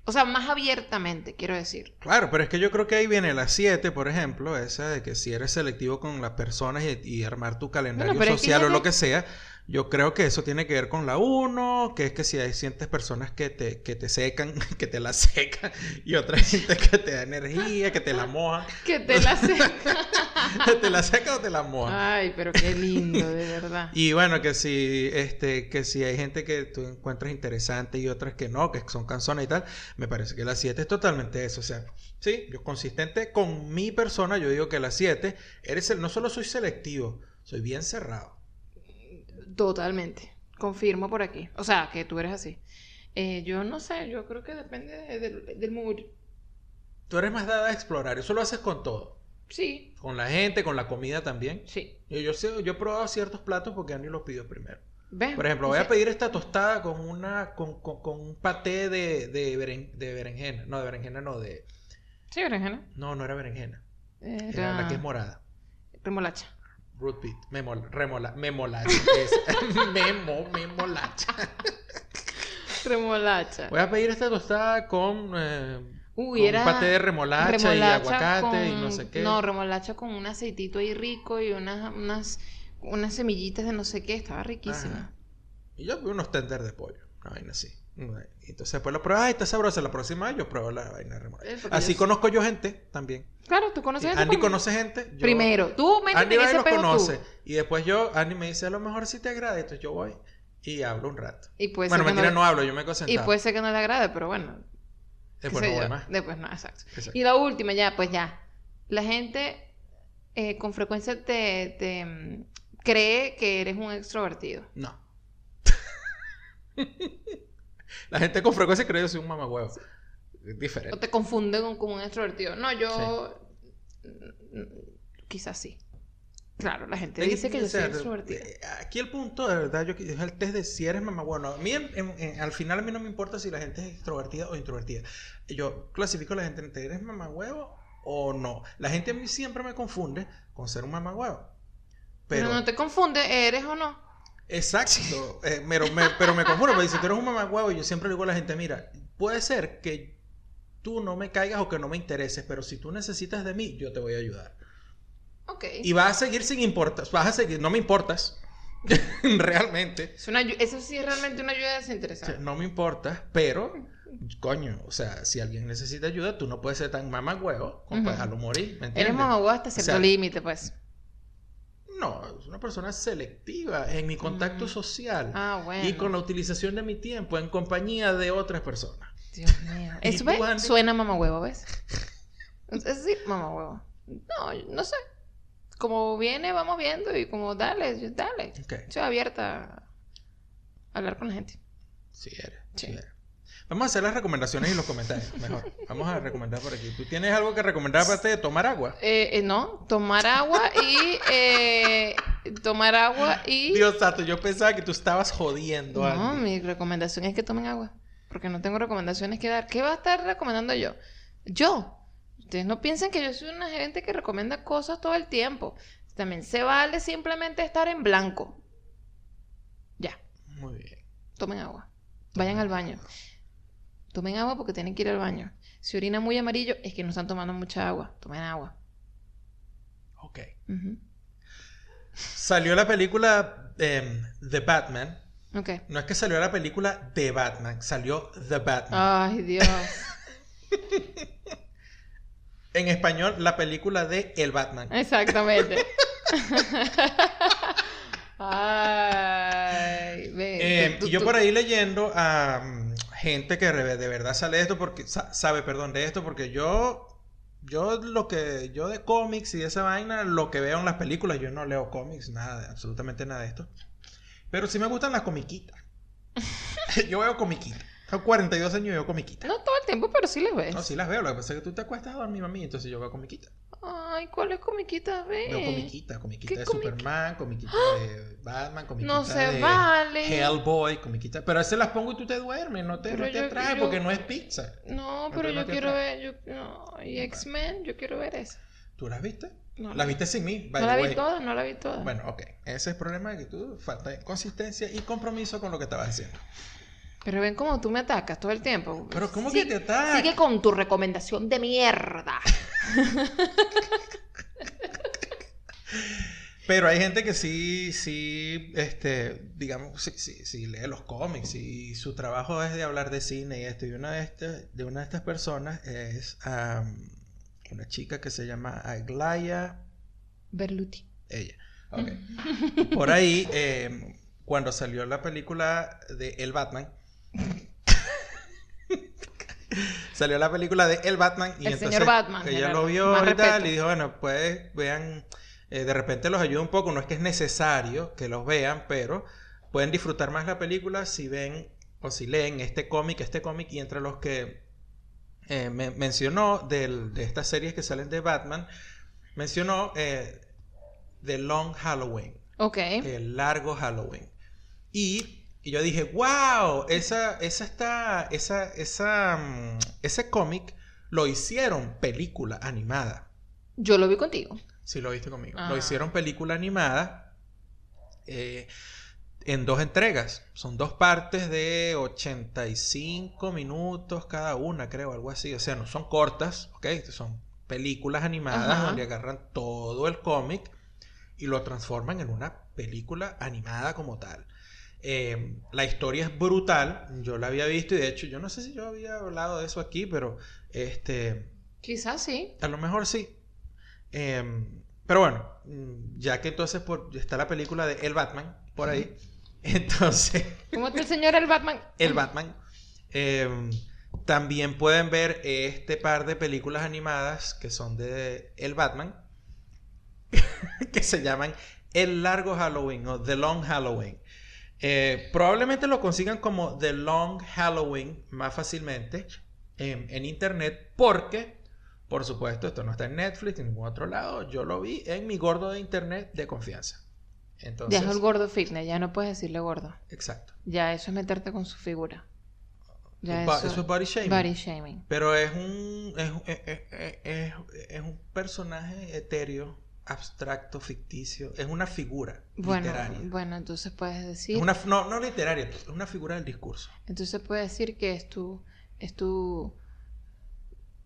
O sea, más abiertamente, quiero decir. Claro, pero es que yo creo que ahí viene la 7, por ejemplo, esa de que si eres selectivo con las personas y, y armar tu calendario Bueno, pero es que social o lo que sea, yo creo que eso tiene que ver con la 1, que es que si hay sientes personas que te, que te secan, que te la secan, y otra gente que te da energía, que te la mojan, Que te la sé. te la seca o te la mojan. Ay, pero qué lindo, de verdad. Y bueno, que si, este, que si hay gente que tú encuentras interesante y otras que no, que son canzones y tal, me parece que la 7 es totalmente eso. O sea, sí, yo consistente con mi persona, yo digo que la 7, eres el, no solo soy selectivo, soy bien cerrado. Totalmente. Confirmo por aquí. O sea, que tú eres así. Eh, yo no sé, yo creo que depende de- del, del mood. Tú eres más dada a explorar, eso lo haces con todo. Sí, Con la gente, con la comida también. sí. Yo, yo, sé- yo he probado ciertos platos porque Andy los pidió primero. ¿Ves? Por ejemplo, voy a pedir esta tostada con una con, con, con un paté de, de, beren- de berenjena. No, de berenjena no, de... Sí, berenjena. No, no era berenjena. Era Era la que es morada. remolacha. Root beet. Memol, remola, memolacha. es. Memo, memolacha. Remolacha. Voy a pedir esta tostada con, eh, Uy, con era un paté de remolacha, y aguacate y no sé qué. No, remolacha con un aceitito ahí rico y unas, unas, unas semillitas de no sé qué. Estaba riquísima. Ajá. Y yo vi unos tender de pollo. Una vaina así. Y Entonces después lo pruebo. Ay, está sabrosa. La próxima yo pruebo la vaina porque Así yo- conozco yo gente también. Claro, tú conoces gente Andy conoce gente. yo- Primero, tú métete Andy va y los tú. conoce. Y después yo, Andy me dice, a lo mejor si te agrada. Entonces yo voy y hablo un rato. Y puede bueno, mentira, no, no, hablo, yo me quedo y puede ser que no le agrade, pero bueno. Después no voy más. Después no, exacto. Exacto. Y la última, ya, pues ya. La gente eh, con frecuencia te, te, mm, cree que eres un extrovertido. No. La gente con frecuencia cree que soy un mamagüevo. Es O diferente. te confunde con, con un extrovertido. No, yo. Quizás sí. Claro, la gente dice que yo soy extrovertido. eh, Aquí el punto, de verdad, yo es el test de si eres mamagüevo. No, a mí, en- en- en- al final, a mí no me importa si la gente es extrovertida o introvertida. Yo clasifico a la gente entre eres mamagüevo o no. La gente a mí siempre me confunde con ser un mamagüevo. Pero, Pero, no te confunde, eres o no. Exacto, eh, pero, me, pero me confundo, porque si tú eres un mamagüevo, yo siempre digo a la gente, mira, puede ser que tú no me caigas o que no me intereses, pero si tú necesitas de mí, yo te voy a ayudar. Ok. Y vas a seguir sin importar, vas a seguir, no me importas, realmente, Es una ayu- eso sí es realmente una ayuda o sea, desinteresada. no me importas, pero, coño, o sea, si alguien necesita ayuda, tú no puedes ser tan mamagüevo como para Ujú. dejarlo morir, ¿me entiendes? Eres mamagüevo hasta cierto sea, límite, pues. No, es una persona selectiva en mi contacto Mm. social Ah, bueno. y con la utilización de mi tiempo en compañía de otras personas. Dios mío. ¿Y Eso tú, ¿ves? Andy? suena mamagüevo, ¿ves? Es sí, mamagüevo. No, no sé. Como viene, vamos viendo y como dale, dale. Ok. Estoy abierta a hablar con la gente. Sí eres, Sí. sí eres. Vamos a hacer las recomendaciones y los comentarios, mejor. Vamos a recomendar por aquí. ¿Tú tienes algo que recomendar aparte de tomar agua? Eh, eh, no, tomar agua y eh, tomar agua y Dios santo, yo pensaba que tú estabas jodiendo no, Andy. mi recomendación es que tomen agua, porque no tengo recomendaciones que dar. ¿Qué va a estar recomendando yo? Yo. Ustedes no piensen que yo soy una gente que recomienda cosas todo el tiempo. También se vale simplemente estar en blanco. Ya. Muy bien. tomen agua. Vayan al baño. Tomen agua porque tienen que ir al baño. Si orina muy amarillo, es que no están tomando mucha agua. Tomen agua. Ok. Salió la película em, The Batman. Ok. No es que salió la película de Batman, salió The Batman. Ay, Dios. En español, la película de El Batman. Exactamente. Ay, ve. Eh, tú- y yo por ahí leyendo a gente que de verdad sale esto porque sa- sabe, perdón, de esto porque yo yo lo que yo de cómics y de esa vaina, lo que veo en las películas, yo no leo cómics, nada, absolutamente nada de esto. Pero sí me gustan las comiquitas. yo veo comiquitas. Tengo 42 años y veo comiquitas. No todo el tiempo, pero sí les ves. No, sí las veo, lo que pasa es que tú te acuestas a dormir, mami, entonces yo veo comiquitas. Ay, ¿cuáles comiquitas ves? Veo comiquitas, comiquitas ¿Qué de Superman, comiquitas de Batman, comiquitas No se de vale. Hellboy, comiquitas. Pero a veces las pongo y tú te duermes, no te, Pero no te yo- atrae yo- porque no es pizza. No, pero no yo quiero atrae. ver. Yo, no, y X-Men, yo quiero ver esa. ¿Tú las viste? No, las viste sin mí, by no la vi toda, no la vi toda. Bueno, ok. Ese es el problema de que tú falta de consistencia y compromiso con lo que estabas haciendo. Pero ven cómo tú me atacas todo el tiempo. Pero ¿cómo Sí- que te ataca? Sigue con tu recomendación de mierda. Pero hay gente que sí, sí, este, digamos, sí, sí, sí lee los cómics y su trabajo es de hablar de cine y esto. Y una de estas, de una de estas personas es am, una chica que se llama Aglaya, Berluti. ella. Ok. Por ahí, em, cuando salió la película de El Batman, salió la película de El Batman y El entonces señor Batman, ella lo vio y tal y dijo, bueno, pues vean, eh, de repente los ayuda un poco, no es que es necesario que los vean, pero pueden disfrutar más la película si ven o si leen este cómic, este cómic y entre los que eh, me- mencionó del- de estas series que salen de Batman, mencionó eh, The Long Halloween, Ok. el largo Halloween. Y, y yo dije, wow, esa, esa está, esa, esa, mm, ese cómic lo hicieron película animada. Yo lo vi contigo. Si lo viste conmigo. Ah. Lo hicieron película animada eh, en dos entregas. Son dos partes de 85 minutos cada una, creo, algo así. O sea, no son cortas, ¿ok? Son películas animadas Ajá. donde agarran todo el cómic y lo transforman en una película animada como tal. Eh, la historia es brutal. Yo la había visto y de hecho, yo no sé si yo había hablado de eso aquí, pero este. Quizás sí. A lo mejor sí. Em, pero bueno, mm, ya que entonces por, está la película de El Batman por ahí, entonces ¿Cómo está el señor el Batman? El Batman, em, también pueden ver este par de películas animadas que son de El Batman, que se llaman El Largo Halloween o The Long Halloween. Eh, probablemente lo consigan como The Long Halloween más fácilmente en, en internet porque, por supuesto, esto no está en Netflix ni en ningún otro lado. Yo lo vi en mi gordo de internet de confianza. Entonces, Ya es el gordo fitness, ya no puedes decirle gordo. exacto. Ya eso es meterte con su figura. Ya eso, eso es body shaming. body shaming. Pero es un, es- es- es- es un personaje etéreo, abstracto, ficticio. Es una figura Bueno, literaria. bueno, entonces puedes decir, Es una, no, no literaria, es una figura del discurso. entonces puedes decir que es tu, es tu,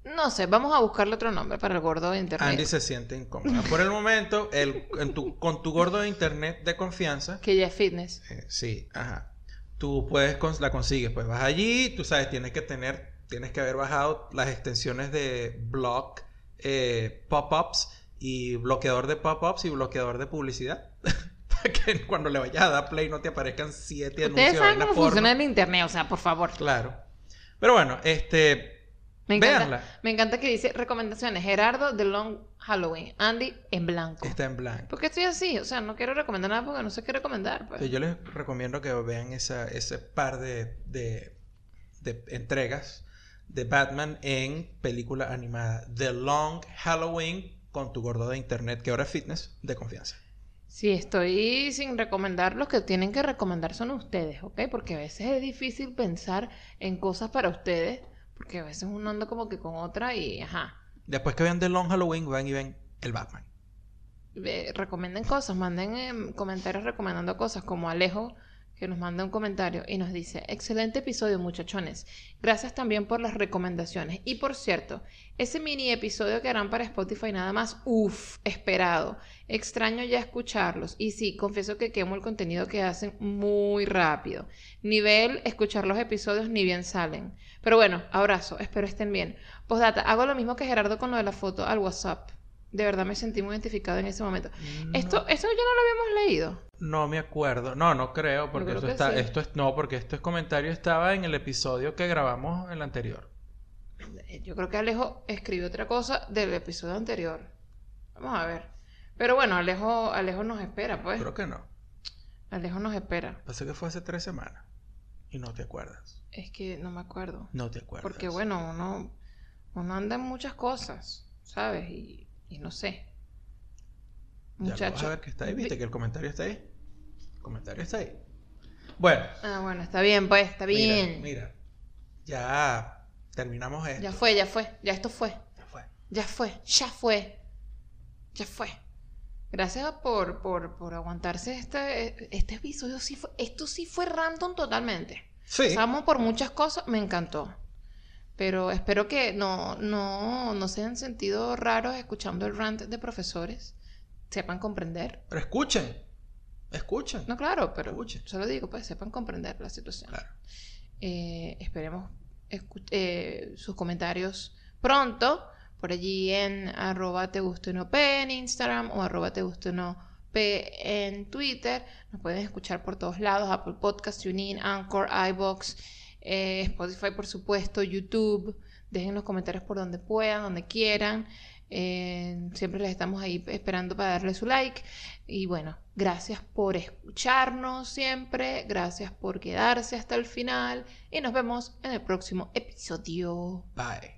no sé, vamos a buscarle otro nombre para el gordo de internet. Andy se siente incómoda. Por el momento, el, en tu- con tu gordo de internet de confianza, Que ya es fitness. eh, sí, ajá. Tú puedes, la consigues. Pues vas allí, tú sabes, tienes que tener, tienes que haber bajado las extensiones de blog, eh, pop-ups y bloqueador de pop-ups y bloqueador de publicidad. Para que cuando le vayas a dar play no te aparezcan siete Ustedes anuncios de saben cómo porno. funciona el internet, o sea, por favor. Claro. Pero bueno, este. Me encanta, Véanla. me encanta que dice recomendaciones. Gerardo de Long Halloween. Andy en blanco. Está en blanco. ¿Por qué estoy así? O sea, no quiero recomendar nada porque no sé qué recomendar. pues. Yo les recomiendo que vean esa, ese par de, de, de entregas de Batman en película animada. The Long Halloween con tu gordo de internet, que ahora es fitness, de confianza. Sí, estoy sin recomendar. Los que tienen que recomendar son ustedes, ¿ok? Porque a veces es difícil pensar en cosas para ustedes. Porque a veces uno anda como que con otra y, ajá. Después que vean The Long Halloween, van y ven el Batman. Ve- recomienden cosas, manden em, comentarios recomendando cosas como Alejo que nos manda un comentario y nos dice, excelente episodio muchachones, gracias también por las recomendaciones. Y por cierto, ese mini episodio que harán para Spotify nada más, uff, esperado. Extraño ya escucharlos. Y sí, confieso que quemo el contenido que hacen muy rápido. Nivel, escuchar los episodios ni bien salen. Pero bueno, abrazo, espero estén bien. Postdata, hago lo mismo que Gerardo con lo de la foto al WhatsApp. De verdad me sentí muy identificado en ese momento. Esto, esto ya no lo habíamos leído. No me acuerdo. No, no creo, porque creo esto está, sí. esto es, no, porque este comentario estaba en el episodio que grabamos en el anterior. Yo creo que Alejo escribió otra cosa del episodio anterior. Vamos a ver. Pero bueno, Alejo, Alejo nos espera, pues. Creo que no. Alejo nos espera. Pasa que fue hace tres semanas. Y no te acuerdas. Es que no me acuerdo. No te acuerdas. Porque bueno, uno, uno anda en muchas cosas, ¿sabes? Y, y no sé. Ya lo vas Muchacho. a ver que está ahí. ¿Viste que el comentario está ahí? El comentario está ahí. Bueno. Ah, bueno, está bien, pues, está bien. Mira, mira. Ya terminamos esto. Ya fue, ya fue, ya esto fue. Ya fue. Ya fue, ya fue. Ya fue. Gracias por, por, por aguantarse este, este episodio. Sí fue, esto sí fue random totalmente. Sí. Pasamos por muchas cosas, me encantó. Pero espero que no, no, no se hayan sentido raros escuchando el rant de profesores. Sepan comprender. Pero escuchen. Escuchen. No, claro, pero Escuchen. solo digo, pues sepan comprender la situación. Claro. Eh, esperemos eh, sus comentarios pronto por allí en arroba te guste o no p en Instagram o arroba te guste o no p en Twitter. Nos pueden escuchar por todos lados, Apple Podcast, TuneIn, Anchor, iBox, eh, Spotify por supuesto, YouTube. Dejen los comentarios por donde puedan, donde quieran. Eh, siempre les estamos ahí esperando para darle su like. Y bueno, gracias por escucharnos siempre, gracias por quedarse hasta el final y nos vemos en el próximo episodio. Bye.